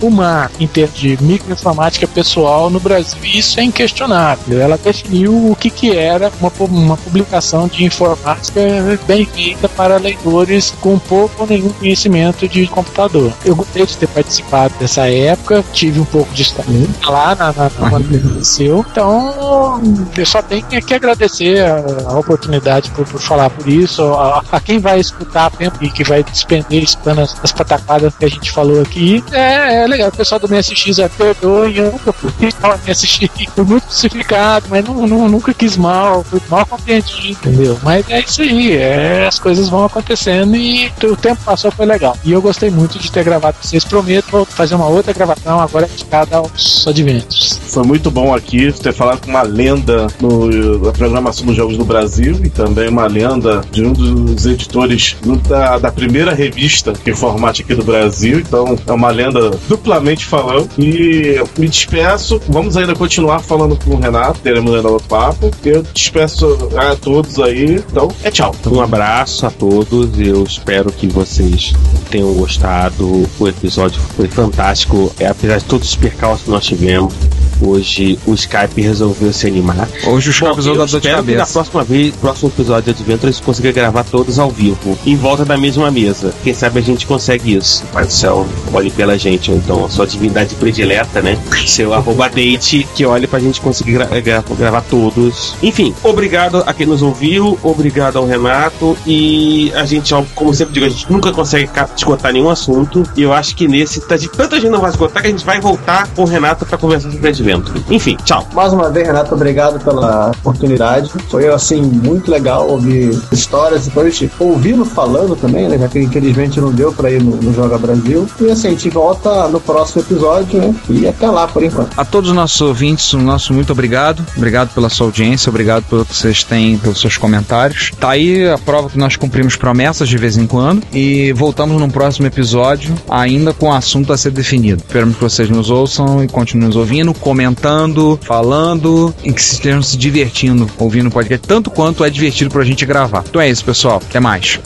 uma em termos de microinformática pessoal no Brasil. E isso é inquestionável. Ela definiu o que, que era uma, uma publicação de informática bem feita para leitores com pouco ou nenhum conhecimento de computador. Eu gostei de ter participado dessa época, tive um pouco de estar lá na, na, na quando aconteceu. Então, eu só tenho que agradecer a, a oportunidade por, por falar por isso, a, a quem vai escutar tempo e que vai despender escutando as, as patacadas que a gente falou aqui. É, é legal, o pessoal do MSX é perdoe, eu nunca fui [LAUGHS] ao MSX, fui muito crucificado, mas não, não- nunca quis mal, fui mal compreendido, entendeu? Mas é isso aí, é, as coisas vão acontecendo e o tempo passou, foi legal. E eu gostei muito de ter gravado com vocês, prometo fazer uma outra gravação agora dedicada aos Adventures. Foi muito bom aqui ter falado com uma lenda no, na programação dos jogos do Brasil e também uma lenda de um dos editores da, da primeira revista informática aqui do Brasil. Então é uma lenda duplamente falando. E me despeço. Vamos ainda continuar falando com o Renato, teremos ainda outro papo. Eu despeço a todos aí. Então é tchau. Um abraço a todos. Eu espero que vocês tenham gostado. O episódio foi fantástico. É, apesar de todos os percalços que nós tivemos, Hoje o Skype resolveu se animar. Hoje o Skype resolveu eu dar dor de espero que na cabeça. próxima vez, próximo episódio de Adventure, a gente consiga gravar todos ao vivo, em volta da mesma mesa. Quem sabe a gente consegue isso. Pai do céu, olhe pela gente, então a sua divindade predileta, né? [LAUGHS] Seu arroba date, que olhe pra gente conseguir gra- gra- gravar todos. Enfim, obrigado a quem nos ouviu, obrigado ao Renato, e a gente, como sempre digo, a gente nunca consegue esgotar nenhum assunto, e eu acho que nesse, tá de tanta gente não vai esgotar que a gente vai voltar com o Renato pra conversar sobre Adventure. Enfim, tchau. Mais uma vez, Renato, obrigado pela oportunidade. Foi, assim, muito legal ouvir histórias, depois ouvi-lo falando também, né? Já que infelizmente não deu pra ir no, no Joga Brasil. E assim, a gente volta no próximo episódio, né? E até lá, por enquanto. A todos os nossos ouvintes, o nosso muito obrigado. Obrigado pela sua audiência, obrigado pelo que vocês têm, pelos seus comentários. Tá aí a prova que nós cumprimos promessas de vez em quando. E voltamos num próximo episódio, ainda com o assunto a ser definido. Esperamos que vocês nos ouçam e continuem nos ouvindo, comentando, falando e que estejam se divertindo ouvindo o podcast, tanto quanto é divertido pra gente gravar. Então é isso, pessoal. Até mais.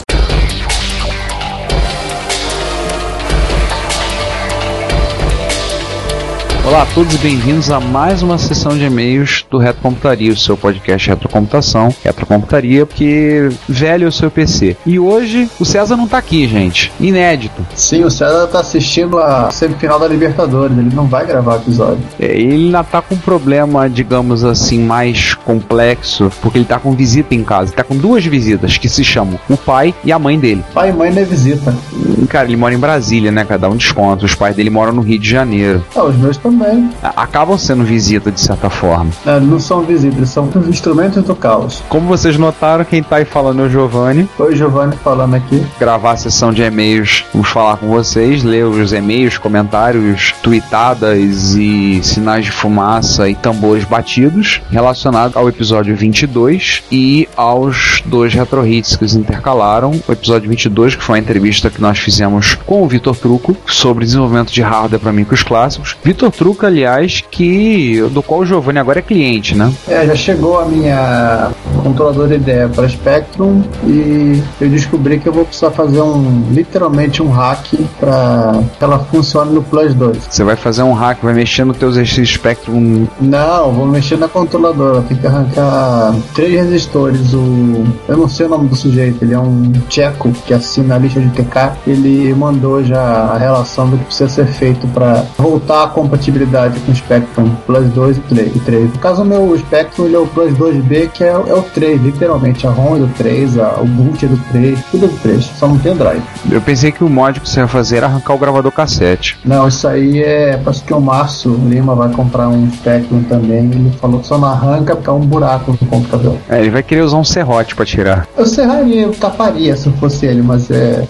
Olá a todos e bem-vindos a mais uma sessão de e-mails do Retrocomputaria, o seu podcast Retrocomputação, Retrocomputaria, porque velho é o seu PC. E hoje o César não tá aqui, gente. Inédito. Sim, o César tá assistindo a semifinal da Libertadores, ele não vai gravar o episódio. É, Ele ainda tá com um problema, digamos assim, mais complexo, porque ele tá com visita em casa. Ele tá com duas visitas que se chamam o pai e a mãe dele. Pai e mãe não é visita. E, Cara, ele mora em Brasília, né? Cada um desconto. Os pais dele moram no Rio de Janeiro. Ah, os meus também. A- Acabam sendo visita de certa forma. É, não são visitas, são os instrumentos do caos. Como vocês notaram, quem tá aí falando é o Giovanni. Oi, Giovanni falando aqui. gravar a sessão de e-mails, vamos falar com vocês, ler os e-mails, comentários, tweetadas e sinais de fumaça e tambores batidos relacionados ao episódio 22 e aos dois retro hits que eles intercalaram. O episódio 22, que foi a entrevista que nós fizemos com o Vitor Truco sobre desenvolvimento de hardware para micros clássicos. Vitor Truco, aliás, que do qual o Giovanni agora é cliente, né? É, já chegou a minha controladora ideia para Spectrum e eu descobri que eu vou precisar fazer um literalmente um hack para que ela funcione no Plus 2. Você vai fazer um hack, vai mexer no teu Spectrum Não, vou mexer na controladora, tem que arrancar três resistores. O eu não sei o nome do sujeito, ele é um tcheco que assina a lista de TK. Ele mandou já a relação do que precisa ser feito para voltar à compatibilidade com o Spectrum Plus 2 e 3. e 3. No caso, o meu Spectrum ele é o Plus 2B, que é, é o 3, literalmente. A ROM é do 3, a, o boot é do 3, tudo é do 3, só não tem o drive. Eu pensei que o mod que você ia fazer era arrancar o gravador cassete. Não, isso aí é. Parece que o Márcio Lima vai comprar um Spectrum também. Ele falou que só não arranca porque é um buraco no computador. É, ele vai querer usar um serrote pra tirar. Eu serraria, eu taparia se fosse ele, mas é.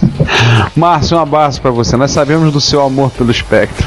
[LAUGHS] Márcio, um abraço pra você. Nós sabemos do seu amor pelo espectro.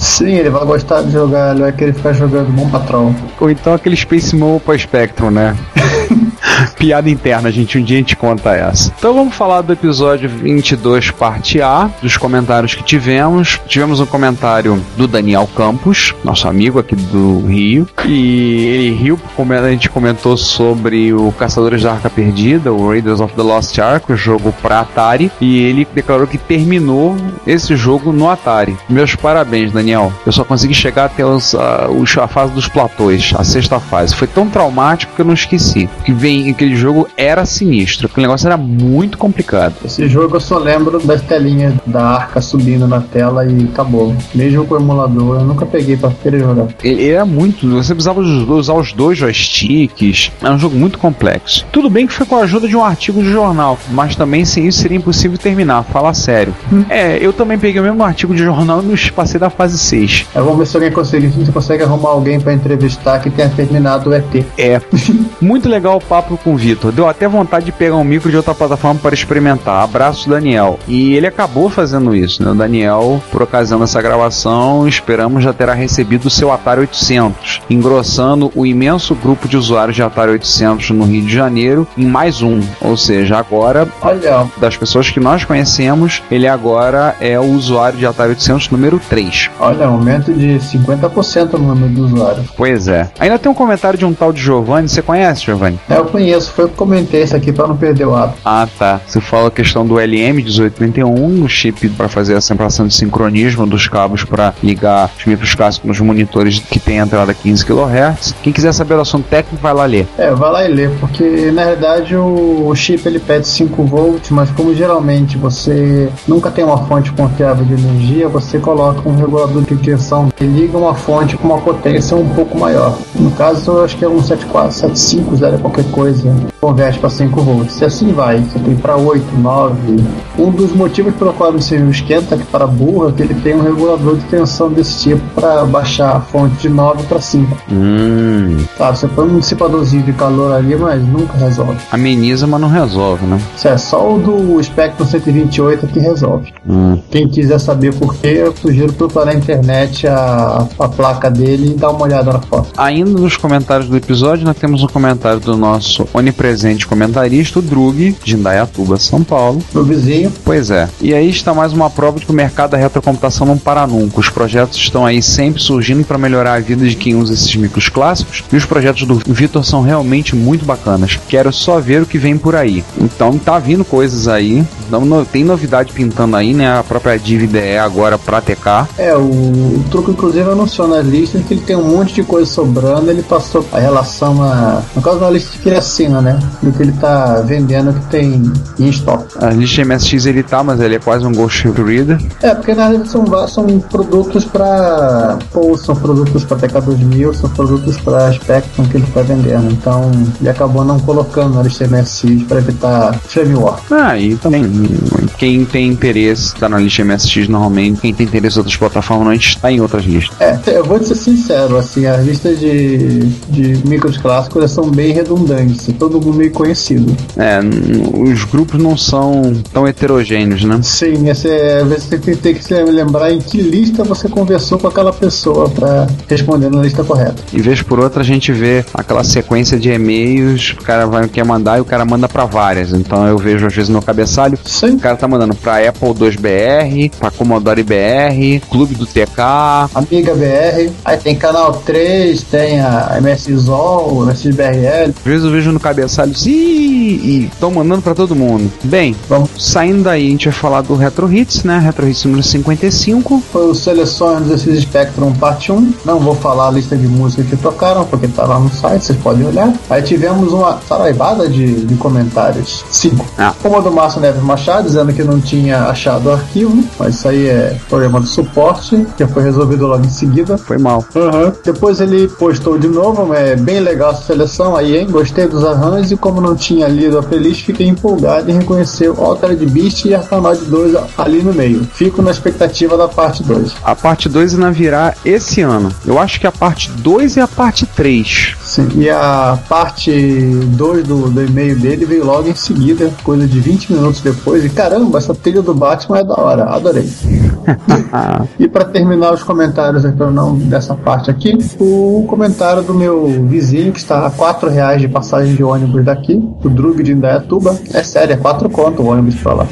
Sim, ele vai gostar de jogar, ele vai querer ficar jogando Bom Patrão. Ou então aquele Space pra Spectrum, né? [LAUGHS] [LAUGHS] Piada interna, gente. Um dia a gente conta essa. Então vamos falar do episódio 22, parte A, dos comentários que tivemos. Tivemos um comentário do Daniel Campos, nosso amigo aqui do Rio. E ele riu, como a gente comentou sobre o Caçadores da Arca Perdida, o Raiders of the Lost Ark, o jogo pra Atari. E ele declarou que terminou esse jogo no Atari. Meus parabéns, Daniel. Eu só consegui chegar até os, a, a fase dos platôs, a sexta fase. Foi tão traumático que eu não esqueci. Que vem, aquele jogo era sinistro. Aquele negócio era muito complicado. Esse jogo eu só lembro das telinhas da arca subindo na tela e acabou. Mesmo com o emulador, eu nunca peguei pra querer jogar. Ele era muito. Você precisava us- usar os dois joysticks. Era um jogo muito complexo. Tudo bem que foi com a ajuda de um artigo de jornal, mas também sem isso seria impossível terminar. Fala sério. É, eu também peguei o mesmo artigo de jornal e passei da fase 6. É, vamos ver se alguém consegue, se você consegue arrumar alguém pra entrevistar que tenha terminado o ET. É. [LAUGHS] Muito legal o papo com o Vitor. Deu até vontade de pegar um micro de outra plataforma para experimentar. Abraço, Daniel. E ele acabou fazendo isso, né? O Daniel, por ocasião dessa gravação, esperamos já terá recebido o seu Atari 800, engrossando o imenso grupo de usuários de Atari 800 no Rio de Janeiro em mais um. Ou seja, agora, Olha, das pessoas que nós conhecemos, ele agora é o usuário de Atari 800 número 3. olha, aumento de 50% no número de usuários. Pois é. Ainda tem um comentário de um tal de Giovanni. Você conhece, Giovanni? É, eu conheço, foi eu que comentei isso aqui pra não perder o hábito. Ah, tá. Você fala a questão do LM1831, o chip para fazer a separação de sincronismo dos cabos para ligar os micros clássicos nos monitores que tem entrada 15 kHz. Quem quiser saber do assunto técnico, vai lá ler. É, vai lá e lê, porque na verdade o, o chip ele pede 5 volts, mas como geralmente você nunca tem uma fonte confiável de energia, você coloca um regulador de tensão que liga uma fonte com uma potência um pouco maior. No caso, eu acho que é um 7475, zero qualquer coisa, converte para 5 volts. E assim vai, você tem para 8, 9. Um dos motivos pelo qual o CPU esquenta, que para burro, é que ele tem um regulador de tensão desse tipo para baixar a fonte de 9 para 5. Hum. Claro, você põe um dissipadorzinho de calor ali, mas nunca resolve. Ameniza, mas não resolve, né? Isso é só o do Spectrum 128 que resolve. Hum. Quem quiser saber por quê, eu sugiro procurar na internet a, a placa dele e dar uma olhada na foto. Ainda nos comentários do episódio, nós temos um comentário do nosso onipresente comentarista, o Drug, de Indaiatuba, São Paulo. Meu vizinho, Pois é. E aí está mais uma prova de que o mercado da retrocomputação não para nunca. Os projetos estão aí sempre surgindo para melhorar a vida de quem usa esses micros clássicos. E os projetos do Vitor são realmente muito bacanas. Quero só ver o que vem por aí. Então tá vindo coisas aí. Não, tem novidade pintando aí, né? A própria Div IDE agora pra TK. é, o, o truque inclusive anunciou nas listas que ele tem um monte de coisa sobrando, ele passou a relação a. No caso da lista ele assina, né? Do que ele tá vendendo que tem em estoque. A lista MSX ele tá, mas ele é quase um Ghost Reader. É, porque na verdade são, são produtos para Pô, são produtos para TK2000, são produtos para Spectrum que ele está vendendo. Então ele acabou não colocando na lista MSX para evitar frame war. Ah, e também, quem tem interesse tá na lista MSX normalmente, quem tem interesse em outras plataformas normalmente está em outras listas. É, eu vou te ser sincero, assim, as listas de, de micros clássicos são bem redundantes, é todo mundo meio conhecido. É, os grupos não são tão heterogêneos, né? Sim, esse é, às vezes você tem, tem que se lembrar em que lista você conversou com aquela pessoa para responder na lista correta. E vez por outra a gente vê aquela sequência de e-mails, o cara vai quer mandar e o cara manda pra várias. Então eu vejo às vezes no cabeçalho, Sim. o cara tá mandando pra Apple 2BR, pra Commodore BR, Clube do TK. Amiga BR, aí tem canal 3, tem a MSZOL, MSBRL. Às vezes eu no cabeçalho, e estão mandando pra todo mundo. Bem, Vamos. saindo daí, a gente vai falar do Retro Hits, né? Retro Hits número 55. Foi o Seleções desses Spectrum Parte 1. Não vou falar a lista de músicas que tocaram, porque tá lá no site, vocês podem olhar. Aí tivemos uma saraivada de, de comentários. Cinco. Ah. Uma do Márcio Neves Machado, dizendo que não tinha achado o arquivo, mas isso aí é problema do suporte, que foi resolvido logo em seguida. Foi mal. Depois ele postou de novo, é bem legal essa seleção aí, hein? Gostei dos arranjos e como não tinha lido a playlist, fiquei empolgado em reconhecer o Altered Beast e Arkanoid 2 ali no meio. Fico na expectativa da parte 2. A parte 2 ainda virá esse ano. Eu acho que a parte 2 e a parte 3. Sim, e a parte 2 do, do e-mail dele veio logo em seguida, coisa de 20 minutos depois. E caramba, essa trilha do Batman é da hora, adorei. [LAUGHS] e para terminar os comentários então, não dessa parte aqui, o comentário do meu vizinho que está a 4 reais de passagem de ônibus daqui, o Drug de Indaiatuba. É sério, é 4 conto o ônibus pra lá.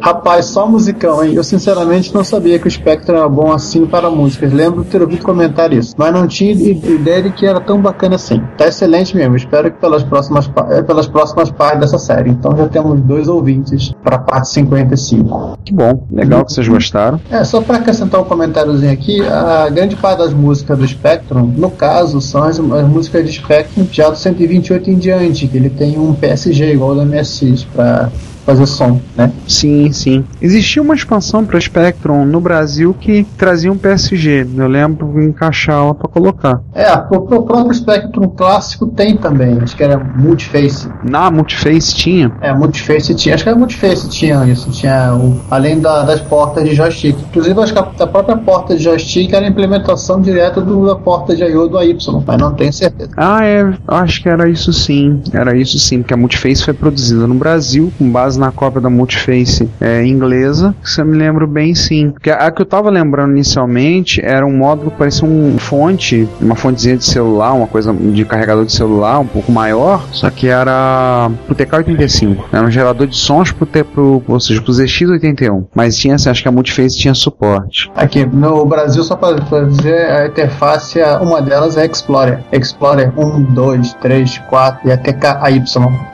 Rapaz, só musicão, hein? Eu sinceramente não sabia que o Spectrum era bom assim para músicas. Lembro de ter ouvido comentar isso, mas não tinha ideia de que era tão bacana assim. Tá excelente mesmo. Espero que pelas próximas, eh, pelas próximas partes dessa série. Então já temos dois ouvintes para a parte 55. Que bom. Legal que vocês gostaram. É, só para acrescentar um comentáriozinho aqui, a grande parte das músicas do Spectrum, no caso, são as, as músicas de Spectrum já do 128 em diante, que ele tem um PSG igual ao do MSX para fazer som, né? Sim, sim. Existia uma expansão para Spectrum no Brasil que trazia um PSG. Eu lembro de encaixar ela para colocar. É, o, o próprio Spectrum clássico tem também, acho que era Multiface. Na Multiface tinha. É, Multiface tinha, acho que era Multiface tinha isso, tinha o, além da- das portas de joystick. Inclusive, acho que a, a própria porta de joystick era a implementação direta do, da porta de I.O. do AY, mas não tenho certeza. Ah, é. Acho que era isso sim. Era isso sim, porque a Multiface foi produzida no Brasil com base na cópia da Multiface é, inglesa. Se eu me lembro bem, sim. Porque a que eu tava lembrando inicialmente era um módulo que parecia um fonte, uma fontezinha de celular, uma coisa de carregador de celular um pouco maior, só que era pro TK85. Era um gerador de sons pro, T, pro, ou seja, pro ZX81. Mas tinha, assim, acho que a Multiface tinha suporte. Aqui, no Brasil, só para dizer, a interface, uma delas é Explorer. Explorer 1, 2, 3, 4 e até KAY.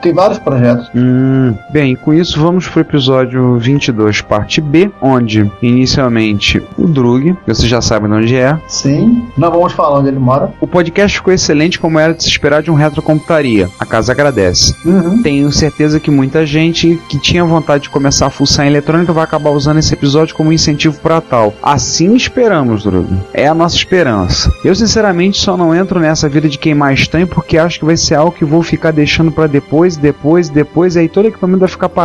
Tem vários projetos. Hum, bem, com isso vamos pro episódio 22, parte B, onde inicialmente o Drug, você já sabe de onde é. Sim. Não vamos falar onde ele mora. O podcast ficou excelente, como era de se esperar de um retrocomputaria. A casa agradece. Uhum. Tenho certeza que muita gente que tinha vontade de começar a fuçar em eletrônica vai acabar usando esse episódio como incentivo para tal. Assim esperamos, Drug. É a nossa esperança. Eu sinceramente só não entro nessa vida de quem mais tem porque acho que vai ser algo que vou ficar deixando para depois, depois, depois e aí todo equipamento vai ficar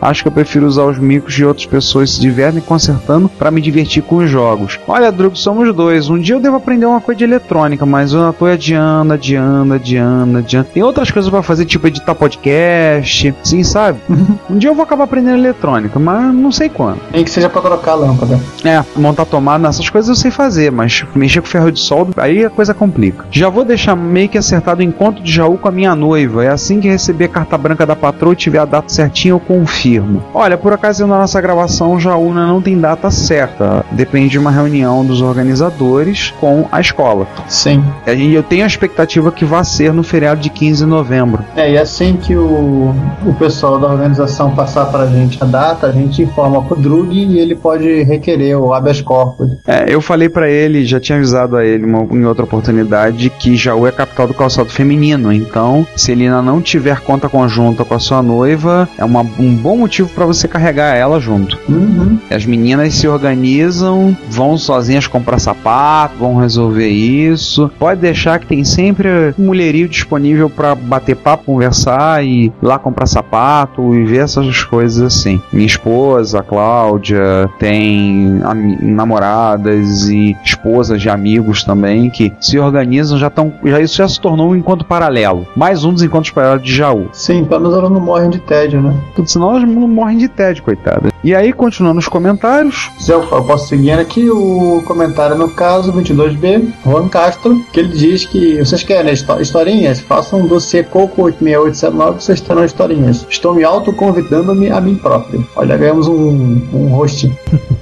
Acho que eu prefiro usar os micros de outras pessoas se divertem consertando para me divertir com os jogos. Olha, Drug, somos dois. Um dia eu devo aprender uma coisa de eletrônica, mas eu tô adiando, adiando, adiando, adiando. Tem outras coisas para fazer, tipo editar podcast, sim, sabe? [LAUGHS] um dia eu vou acabar aprendendo eletrônica, mas não sei quando. Nem que seja para trocar a lâmpada. É, montar tomada nessas coisas eu sei fazer, mas mexer com ferro de solda, aí a coisa complica. Já vou deixar meio que acertado o encontro de Jaú com a minha noiva. É assim que receber a carta branca da patroa e tiver a data certinha, eu confirmo. Olha, por acaso na nossa gravação, Jaú não tem data certa. Depende de uma reunião dos organizadores com a escola. Sim. E eu tenho a expectativa que vá ser no feriado de 15 de novembro. É, e assim que o, o pessoal da organização passar pra gente a data, a gente informa pro Drug e ele pode requerer o habeas corpus. É, eu falei para ele, já tinha avisado a ele uma, em outra oportunidade, que Jaú é a capital do calçado feminino. Então, se ele ainda não tiver conta conjunta com a sua noiva, é uma, um bom motivo para você carregar ela junto. Uhum. As meninas se organizam, vão sozinhas comprar sapato, vão resolver isso. Pode deixar que tem sempre um mulherio disponível para bater papo, conversar e ir lá comprar sapato e ver essas coisas assim. Minha esposa, a Cláudia, tem namoradas e esposas de amigos também que se organizam, já estão. Já, isso já se tornou um encontro paralelo. Mais um dos encontros paralelos de Jaú. Sim, pelo menos elas não morrem de tédio, né? Senão elas não morrem de tédio, coitada. E aí, continuando os comentários, Se eu, eu posso seguir aqui o comentário no caso 22B, Juan Castro, que ele diz que vocês querem histó- historinhas? Façam um dossiê Coco 86879, vocês terão historinhas. Estou me autoconvidando-me a mim próprio. Olha, ganhamos um, um host.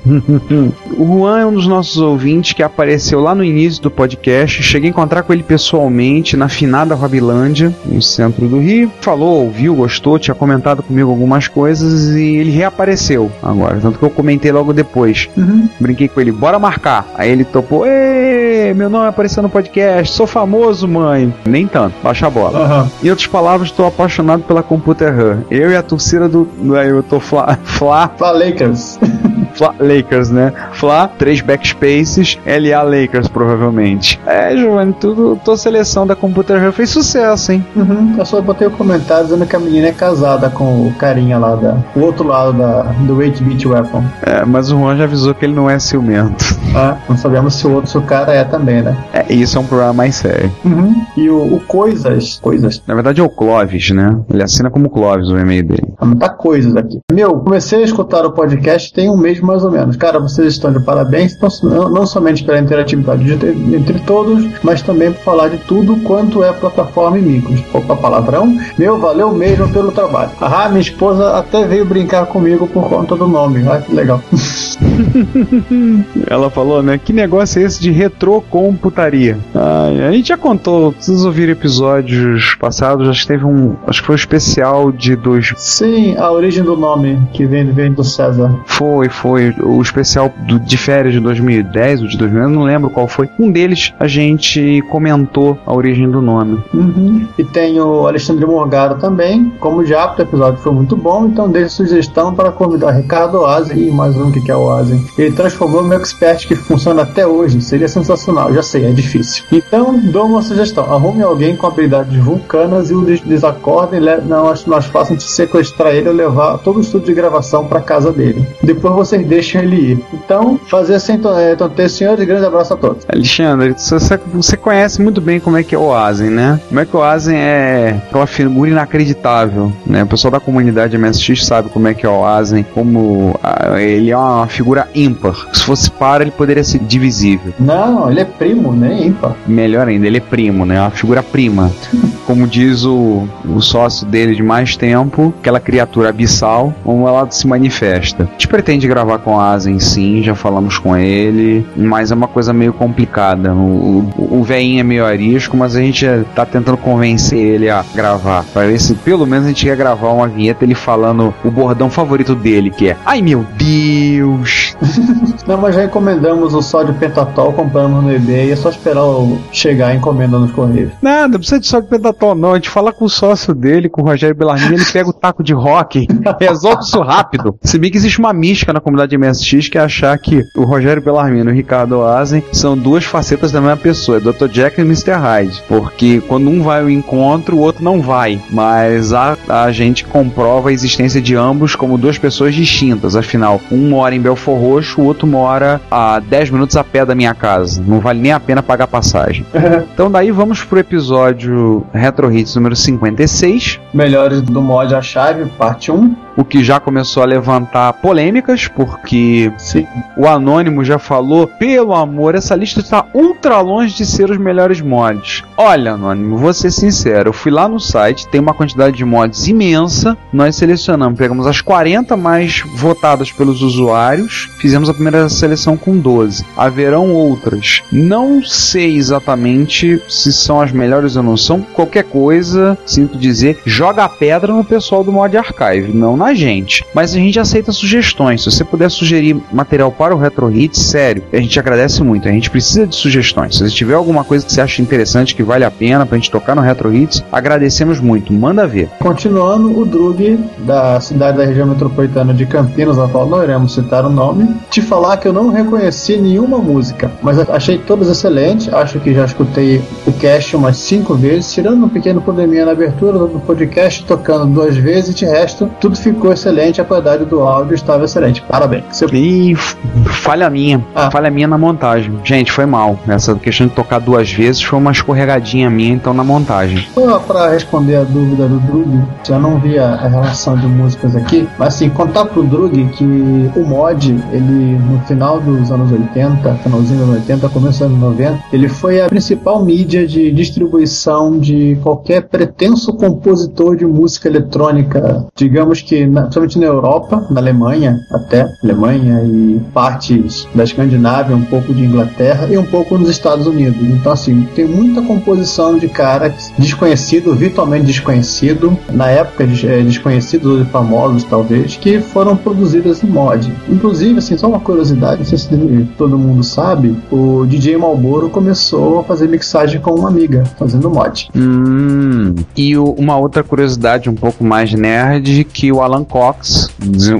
[LAUGHS] O Juan é um dos nossos ouvintes que apareceu lá no início do podcast. Cheguei a encontrar com ele pessoalmente na finada Robilândia, no centro do Rio. Falou, ouviu, gostou, tinha comentado comigo algumas coisas e ele reapareceu agora. Tanto que eu comentei logo depois. Brinquei com ele, bora marcar. Aí ele topou, Ê, meu nome apareceu no podcast, sou famoso, mãe. Nem tanto, baixa a bola. Aham. Em outras palavras, estou apaixonado pela Computer Run. Eu e a torcida do. Aí eu tô Fla. [LAUGHS] Fla Lakers. Fla Lakers, né? Fla, três backspaces, LA Lakers, provavelmente. É, Giovanni, tudo, tua seleção da Computer Hub fez sucesso, hein? Uhum. Eu só botei o comentário dizendo que a menina é casada com o carinha lá da. O outro lado da, do 8-bit weapon. É, mas o Juan já avisou que ele não é ciumento. Ah, não sabemos se o outro, se o cara é também, né? É, isso é um problema mais sério. Uhum. E o, o Coisas. Coisas. Na verdade é o Clovis, né? Ele assina como Clovis o e-mail dele. Tá coisas aqui. Meu, comecei a escutar o podcast tem um mês mais ou menos. Cara, vocês estão de parabéns, não, não somente pela interatividade de- entre todos, mas também por falar de tudo quanto é plataforma e micros. Opa, palavrão. Meu, valeu mesmo pelo trabalho. Ah, minha esposa até veio brincar comigo por conta do nome. Ah, que legal. [LAUGHS] Ela falou, né? Que negócio é esse de retrocomputaria? Ai, a gente já contou, vocês ouviram episódios passados, acho que teve um. Acho que foi um especial de dois. Sim, a origem do nome que vem, vem do César. Foi, foi. O especial do, de férias de 2010 ou de 2000, eu não lembro qual foi. Um deles a gente comentou a origem do nome. Uhum. E tem o Alexandre Morgado também. Como já, o episódio foi muito bom, então deixe sugestão para convidar Ricardo Oase e mais um que é o. Oazen. Ele transformou meu expert que funciona até hoje. Seria sensacional, já sei, é difícil. Então, dou uma sugestão: arrume alguém com habilidades vulcanas e o des- desacordem. Não acho mais fácil de sequestrar ele ou levar todo o estúdio de gravação para casa dele. Depois vocês deixam ele ir. Então, fazer assim, então, é, então senhores, grande abraço a todos. Alexandre, você, você conhece muito bem como é que é o Asen, né? Como é que o Asen é aquela figura inacreditável, né? O pessoal da comunidade MSX sabe como é que é o Asen, como ah, ele é uma figura ímpar. Se fosse par, ele poderia ser divisível. Não, ele é primo, né? Ímpar. Melhor ainda, ele é primo, né? Uma figura prima. [LAUGHS] Como diz o, o sócio dele de mais tempo, aquela criatura abissal, como ela se manifesta. A gente pretende gravar com a Asen sim, já falamos com ele, mas é uma coisa meio complicada. O, o, o velhinho é meio arisco, mas a gente já tá tentando convencer ele a gravar. Pra ver se pelo menos a gente quer gravar uma vinheta ele falando o bordão favorito dele, que é Ai meu Deus! [LAUGHS] Não, mas já encomendamos o sódio pentatol, compramos no eBay, é só esperar o- chegar a encomenda nos correios. Nada, não precisa de só de pentatol, não. A gente fala com o sócio dele, com o Rogério Bellarmine, ele pega o taco de rock, [LAUGHS] resolve isso rápido. Se bem que existe uma mística na comunidade MSX que é achar que o Rogério Bellarmine e o Ricardo Azen são duas facetas da mesma pessoa, é Dr. Jack e Mr. Hyde. Porque quando um vai ao encontro, o outro não vai. Mas a, a gente comprova a existência de ambos como duas pessoas distintas. Afinal, um mora em Belfor Roxo, o outro mora a 10 minutos a pé da minha casa. Não vale nem a pena pagar passagem. [LAUGHS] Então daí vamos pro episódio Retro Hits número 56, Melhores do mod A Chave, parte 1. O que já começou a levantar polêmicas, porque Sim. o Anônimo já falou, pelo amor, essa lista está ultra longe de ser os melhores mods. Olha, Anônimo, vou ser sincero, eu fui lá no site, tem uma quantidade de mods imensa, nós selecionamos, pegamos as 40 mais votadas pelos usuários, fizemos a primeira seleção com 12. Haverão outras. Não sei exatamente se são as melhores ou não são, qualquer coisa, sinto dizer, joga a pedra no pessoal do Mod Archive, não na gente. Mas a gente aceita sugestões. Se você puder sugerir material para o Retro Hits, sério, a gente agradece muito. A gente precisa de sugestões. Se você tiver alguma coisa que você acha interessante, que vale a pena pra gente tocar no Retro Hits, agradecemos muito. Manda ver. Continuando, o Drug, da cidade da região metropolitana de Campinas, na qual não iremos citar o nome, te falar que eu não reconheci nenhuma música, mas achei todas excelentes. Acho que já escutei o cast umas cinco vezes, tirando um pequeno probleminha na abertura do podcast, tocando duas vezes, e de resto, tudo ficou excelente. A qualidade do áudio estava excelente. Parabéns. Seu E falha minha. Ah. Falha minha na montagem. Gente, foi mal. Essa questão de tocar duas vezes foi uma escorregadinha minha, então, na montagem. Só para responder a dúvida do Drug, já não vi a, a relação de músicas aqui, mas assim, contar pro Drug que o mod, ele no final dos anos 80, finalzinho dos anos 80, começo dos anos 90, ele foi a principal mídia de distribuição de qualquer pretenso compositor de música eletrônica, digamos que, na, principalmente na Europa, na Alemanha até, Alemanha e partes da Escandinávia, um pouco de Inglaterra e um pouco nos Estados Unidos. Então, assim, tem muita composição de cara desconhecido, virtualmente desconhecido, na época eh, desconhecidos, hoje famosos talvez, que foram produzidas em mod. Inclusive, assim, só uma curiosidade, não sei se todo mundo sabe, o DJ Malboro começou a fazer mixagem com uma amiga, fazendo mod. Hum. E o- uma outra curiosidade um pouco mais nerd, que o Alan Cox,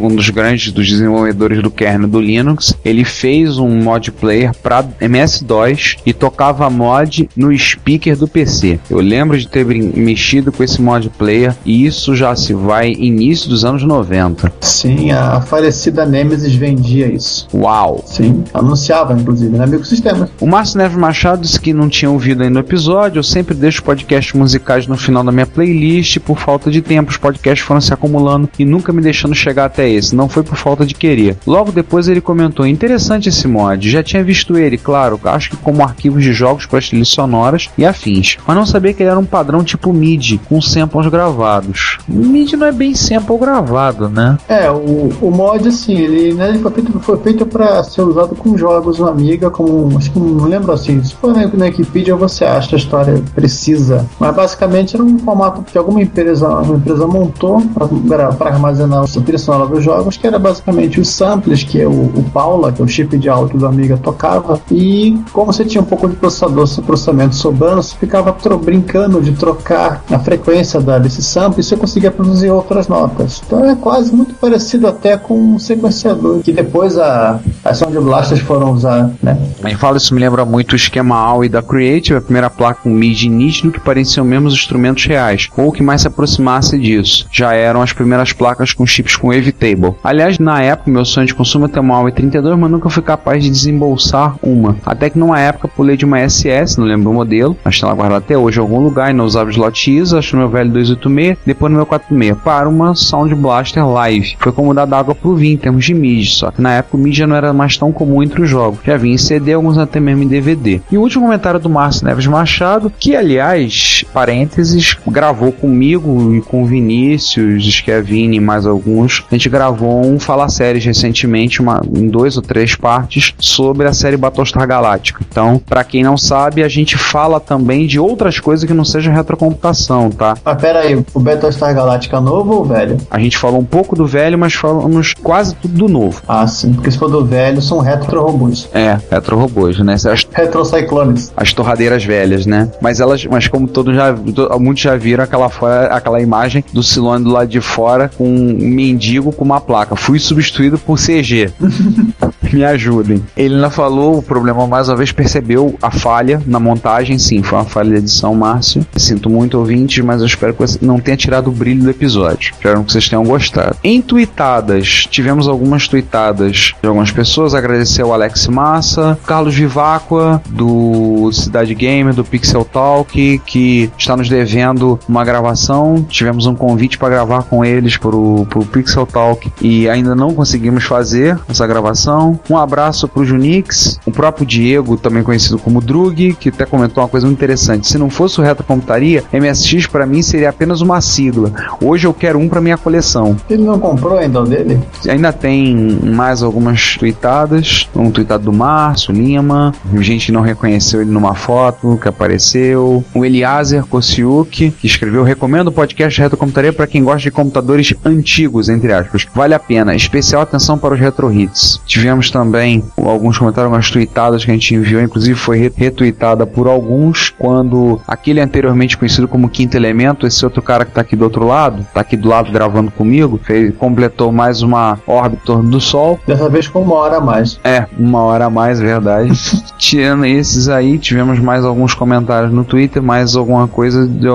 um dos grandes dos desenvolvedores do kernel do Linux, ele fez um mod player para MS-DOS e tocava mod no speaker do PC. Eu lembro de ter mexido com esse mod player e isso já se vai início dos anos 90. Sim, a falecida Nemesis vendia isso. Uau! Sim, anunciava, inclusive, na Microsystems. O Márcio Neves Machado disse que não tinha ouvido ainda o episódio. Eu sempre deixo podcasts musicais no final da minha playlist. Por falta de tempo, os podcasts foram se acumulando e nunca me deixando chegar até esse. Não foi por falta de querer. Logo depois ele comentou: interessante esse mod. Já tinha visto ele, claro, acho que como arquivos de jogos para trilhas sonoras e afins. Mas não sabia que ele era um padrão tipo MIDI, com samples gravados. MIDI não é bem sample gravado, né? É, o, o mod, assim, ele, né, ele foi feito, foi feito para ser usado com jogos no Amiga, como, acho que não lembro assim, se for na, na Wikipedia você acha a história precisa, mas basicamente era um formato que alguma empresa, uma empresa montou para armazenar a trilha sonora dos jogos, que era basicamente os samples que o, o Paula, que é o chip de áudio do Amiga, tocava, e como você tinha um pouco de processador, processamento sobrando, você ficava brincando de trocar a frequência da, desse sample e você conseguia produzir outras notas. Então é quase muito parecido até com um sequenciador, que depois a, as Sound Blasters foram usar, né? Aí fala, isso me lembra muito o esquema AUI da Creative, a primeira placa com MIDI nítido que pareciam mesmo os instrumentos reais, ou que mais se aproximasse disso. Já eram as primeiras placas com chips com Wavetable. Aliás, na época, meu sonho de consumo é ter uma AUI 32, mas nunca fui capaz de desembolsar uma. Até que numa época pulei de uma SS, não lembro o modelo, mas está lá guardada até hoje em algum lugar e não usava slot ISO, acho no meu velho 286, depois no meu 46, para uma Sound Blaster Live. Foi como dar d'água pro vinho em termos de MIDI, só que na época o MIDI já não era mais tão comum entre os jogos. Já vinha em CD, alguns até mesmo em DVD. E o último comentário do Márcio Neves Machado, que aliás, parênteses, gravou comigo e com o Vinícius, Schiavini e mais alguns. A gente gravou um Fala Séries recentemente, uma, em dois ou três partes, sobre a série Battlestar Galáctica. Então, para quem não sabe, a gente fala também de outras coisas que não sejam retrocomputação, tá? Mas pera aí, o Battlestar Galactica novo ou velho? A gente falou um pouco do velho, mas falamos quase tudo do novo. Ah, sim, porque se for do velho, são retro-robôs. É, retro-robôs, né? As, Retro-cyclones. as torradeiras velhas, né? Mas elas, mas como todos já, to- muitos já viram aquela, fora, aquela imagem do Silone do lado de fora com um mendigo com uma placa. Fui substituído por CG. [LAUGHS] Me ajudem. Ele ainda falou, o problema mais uma vez percebeu a falha na montagem. Sim, foi uma falha de edição, Márcio. Sinto muito, ouvintes, mas eu espero que você não tenha tirado o brilho do episódio. Espero que vocês tenham gostado. Em tweetadas, tivemos algumas tweetadas de algumas pessoas. Agradecer ao Alex Massa, Carlos Vivacqua, do Cidade Gamer, do Pixel Talk, que está nos devendo uma gravação. Tivemos um convite para gravar com eles pro, pro Pixel Talk e ainda não conseguimos fazer essa gravação. Um abraço pro Junix, o próprio Diego, também conhecido como Drug, que até comentou uma coisa muito interessante. Se não fosse o Retrocomputaria, MSX para mim seria apenas uma sigla. Hoje eu quero um para minha coleção. Ele não comprou ainda o dele? Ainda tem mais algumas tweetadas. Um tweetado do Márcio Lima. Gente não reconheceu ele numa foto que apareceu. O Eliaser Kosiuk, que escreveu: Recomendo o podcast Retrocomputaria para quem gosta de computadores antigos, entre aspas. Vale a pena. Especial atenção para os retro hits. Tivemos também alguns comentários, algumas tweetadas que a gente enviou, inclusive foi re- retweetada por alguns. Quando aquele anteriormente conhecido como Quinto Elemento, esse outro cara que tá aqui do outro lado, tá aqui do lado gravando comigo, fez, completou mais uma órbita em torno do Sol. Dessa vez com uma hora a mais. É, uma hora a mais, verdade. [LAUGHS] Tirando esses aí, tivemos mais alguns comentários no Twitter, mais alguma coisa de,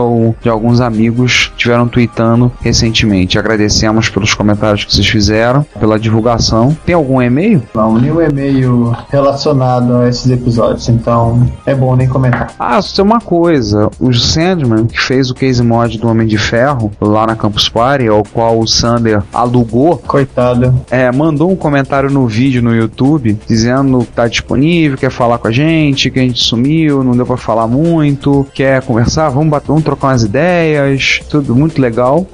de alguns amigos tiveram tweetando recentemente. Agradecemos pelos comentários que vocês fizeram, pela divulgação. Tem algum e-mail? Não, nenhum e-mail relacionado a esses episódios, então é bom nem comentar. Ah, só tem uma coisa. O Sandman, que fez o case mod do Homem de Ferro, lá na Campus Party, ao qual o Sander alugou, Coitado. é, mandou um comentário no vídeo no YouTube dizendo que tá disponível, quer falar com a gente, que a gente sumiu, não deu pra falar muito, quer conversar, vamos, bater, vamos trocar umas ideias, tudo muito legal.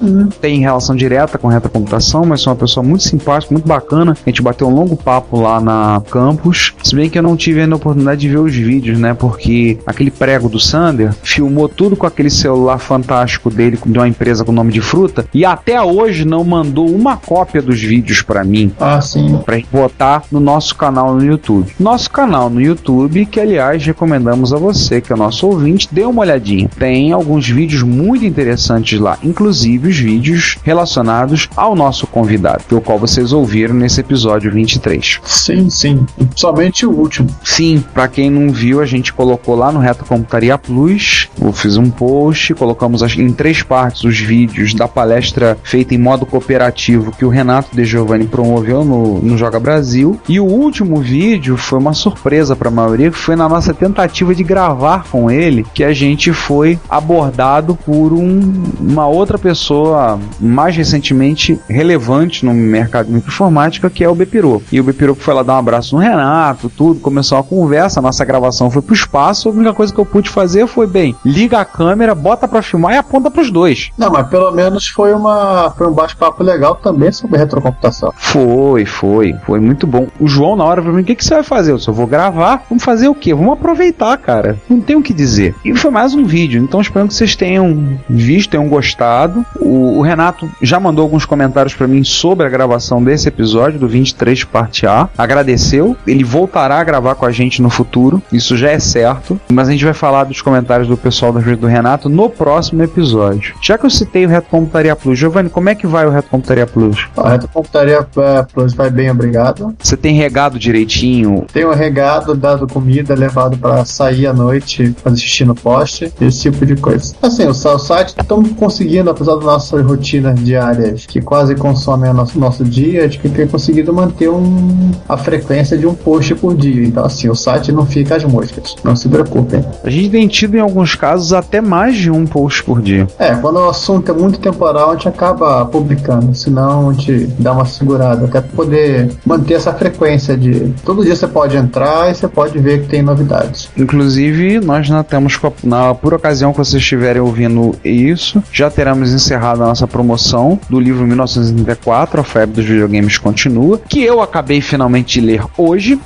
Tem relação direta com reta computação, mas sou uma pessoa muito simpática, muito bacana. A gente bateu um longo papo lá na campus. Se bem que eu não tive ainda a oportunidade de ver os vídeos, né? Porque aquele prego do Sander filmou tudo com aquele celular fantástico dele de uma empresa com nome de fruta e até hoje não mandou uma cópia dos vídeos pra mim Ah, sim. pra gente botar no nosso canal no YouTube. Nosso canal no YouTube, que aliás recomendamos a você, que é nosso ouvinte, dê uma olhadinha. Tem alguns vídeos muito interessantes lá, inclusive os vídeos relacionados ao nosso convidado, que é o qual vocês ouviram nesse episódio 23. Sim, sim. Somente o último. Sim, pra quem não viu, a gente colocou lá no Reto Computaria Plus. Eu fiz um post, colocamos em três partes os vídeos da palestra feita em modo cooperativo que o Renato De Giovanni promoveu no, no Joga Brasil. E o último vídeo foi uma surpresa pra maioria, que foi na nossa tentativa de gravar com ele, que a gente foi abordado por um- uma outra pessoa mais recentemente relevante no mercado de microinformática, que é o Bepiro. E o Bepiro foi lá dar um abraço no Renato, tudo, começou a conversa, a nossa gravação foi pro espaço, a única coisa que eu pude fazer foi, bem, liga a câmera, bota pra filmar e aponta pros dois. Não, mas pelo menos foi, uma, foi um bate-papo legal também sobre retrocomputação. Foi, foi, foi muito bom. O João, na hora, falou: o que, que você vai fazer? Eu só vou gravar. Vamos fazer o quê? Vamos aproveitar, cara. Não tem o que dizer. E foi mais um vídeo, então espero que vocês tenham visto, tenham gostado. O, o Renato já mandou alguns comentários pra mim sobre a gravação desse episódio, do 23, parte A. agradeceu. Ele voltará a gravar com a gente no futuro, isso já é certo. Mas a gente vai falar dos comentários do pessoal da do Renato no próximo episódio. Já que eu citei o Reto Computaria Plus, Giovanni, como é que vai o Reto Computaria Plus? A Reto Computaria é, Plus vai bem, obrigado. Você tem regado direitinho? Tenho regado, dado comida, levado para sair à noite, fazer xixi no poste, esse tipo de coisa. Assim, o, o site estamos conseguindo, apesar das nossas rotinas diárias que quase consomem o nosso, nosso dia, de que tem conseguido manter um, a frequência de um post por dia. Então, assim, o site não fica às moscas. Não se preocupem. A gente tem tido em alguns casos até mais de um post por dia. É, quando o assunto é muito temporal, a gente acaba publicando, senão a gente dá uma segurada, até poder manter essa frequência de todo dia você pode entrar e você pode ver que tem novidades. Inclusive, nós na temos, na, por ocasião que vocês estiverem ouvindo isso, já teremos encerrado a nossa promoção do livro 1934, A Febre dos Videogames Continua, que eu acabei finalmente ler hoje.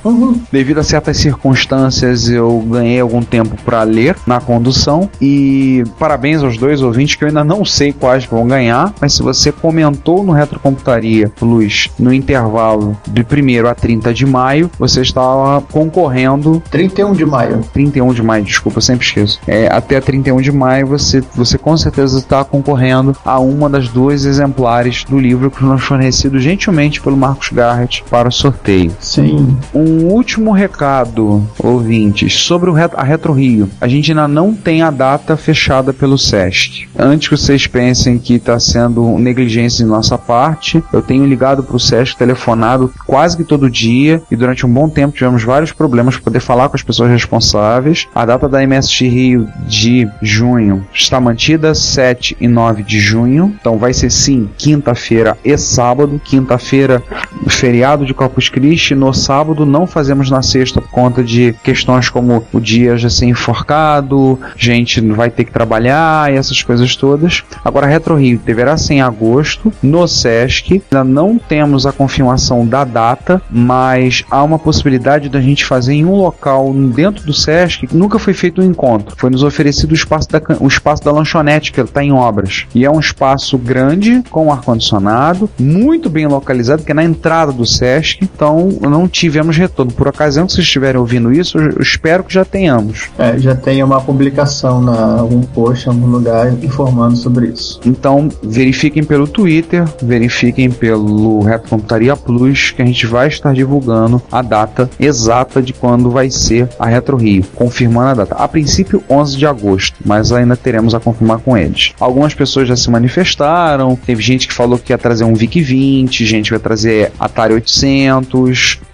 Devido a certas circunstâncias, eu ganhei algum tempo para ler na condução. E parabéns aos dois ouvintes, que eu ainda não sei quais vão ganhar, mas se você comentou no Retrocomputaria Plus no intervalo de 1 a 30 de maio, você estava concorrendo 31 de maio. 31 de maio, desculpa, eu sempre esqueço. É, até 31 de maio você, você com certeza está concorrendo a uma das duas exemplares do livro que nos fornecido gentilmente pelo Marcos Garrett para o sorteio. Sim. Um último recado, ouvintes, sobre a Retro Rio. A gente ainda não tem a data fechada pelo SESC. Antes que vocês pensem que está sendo negligência de nossa parte, eu tenho ligado para o SESC, telefonado quase que todo dia e durante um bom tempo tivemos vários problemas para poder falar com as pessoas responsáveis. A data da MSX Rio de junho está mantida 7 e 9 de junho, então vai ser sim quinta-feira e sábado. Quinta-feira, feriado de Corpus Christi, no sábado não fazemos na sexta por conta de questões como o dia já ser enforcado, gente vai ter que trabalhar e essas coisas todas. Agora, Retro Rio deverá ser em agosto, no SESC. Ainda não temos a confirmação da data, mas há uma possibilidade da gente fazer em um local dentro do SESC nunca foi feito um encontro. Foi nos oferecido o espaço da, o espaço da lanchonete, que está em obras. E é um espaço grande, com ar-condicionado, muito bem localizado, que é na entrada do SESC. Então, não tivemos retorno. Por ocasião que vocês estiverem ouvindo isso, eu espero que já tenhamos. É, já tem uma publicação na algum post em algum lugar informando sobre isso. Então, verifiquem pelo Twitter, verifiquem pelo Reto Computaria Plus, que a gente vai estar divulgando a data exata de quando vai ser a Retro Rio, confirmando a data. A princípio, 11 de agosto, mas ainda teremos a confirmar com eles. Algumas pessoas já se manifestaram, teve gente que falou que ia trazer um VIC 20, gente que vai trazer Atari 800.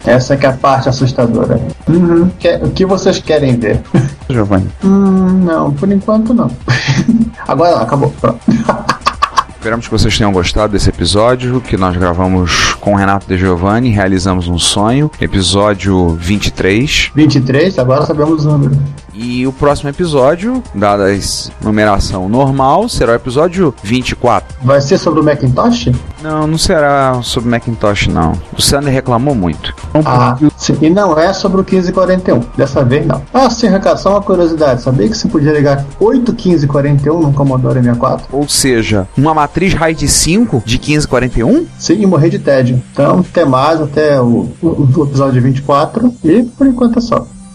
Essa que é a parte assustadora. Uhum. Que- o que vocês querem ver? [LAUGHS] Giovanni. Hum, não, por enquanto não. [LAUGHS] Agora não, acabou. Pronto. [LAUGHS] Esperamos que vocês tenham gostado desse episódio que nós gravamos com o Renato De Giovanni, realizamos um sonho, episódio 23. 23, agora sabemos o número. E o próximo episódio, dada a numeração normal, será o episódio 24. Vai ser sobre o Macintosh? Não, não será sobre Macintosh, não. O Sander reclamou muito. Ah, sim. E não é sobre o 1541. Dessa vez não. Ah, sim, Ricardo, só uma curiosidade. Sabia que você podia ligar 8 1541 no Commodore 64? Ou seja, uma matriz RAID 5 de 1541? Sim, e morrer de tédio. Então, até mais, até o, o- o episódio 24. E por enquanto é só.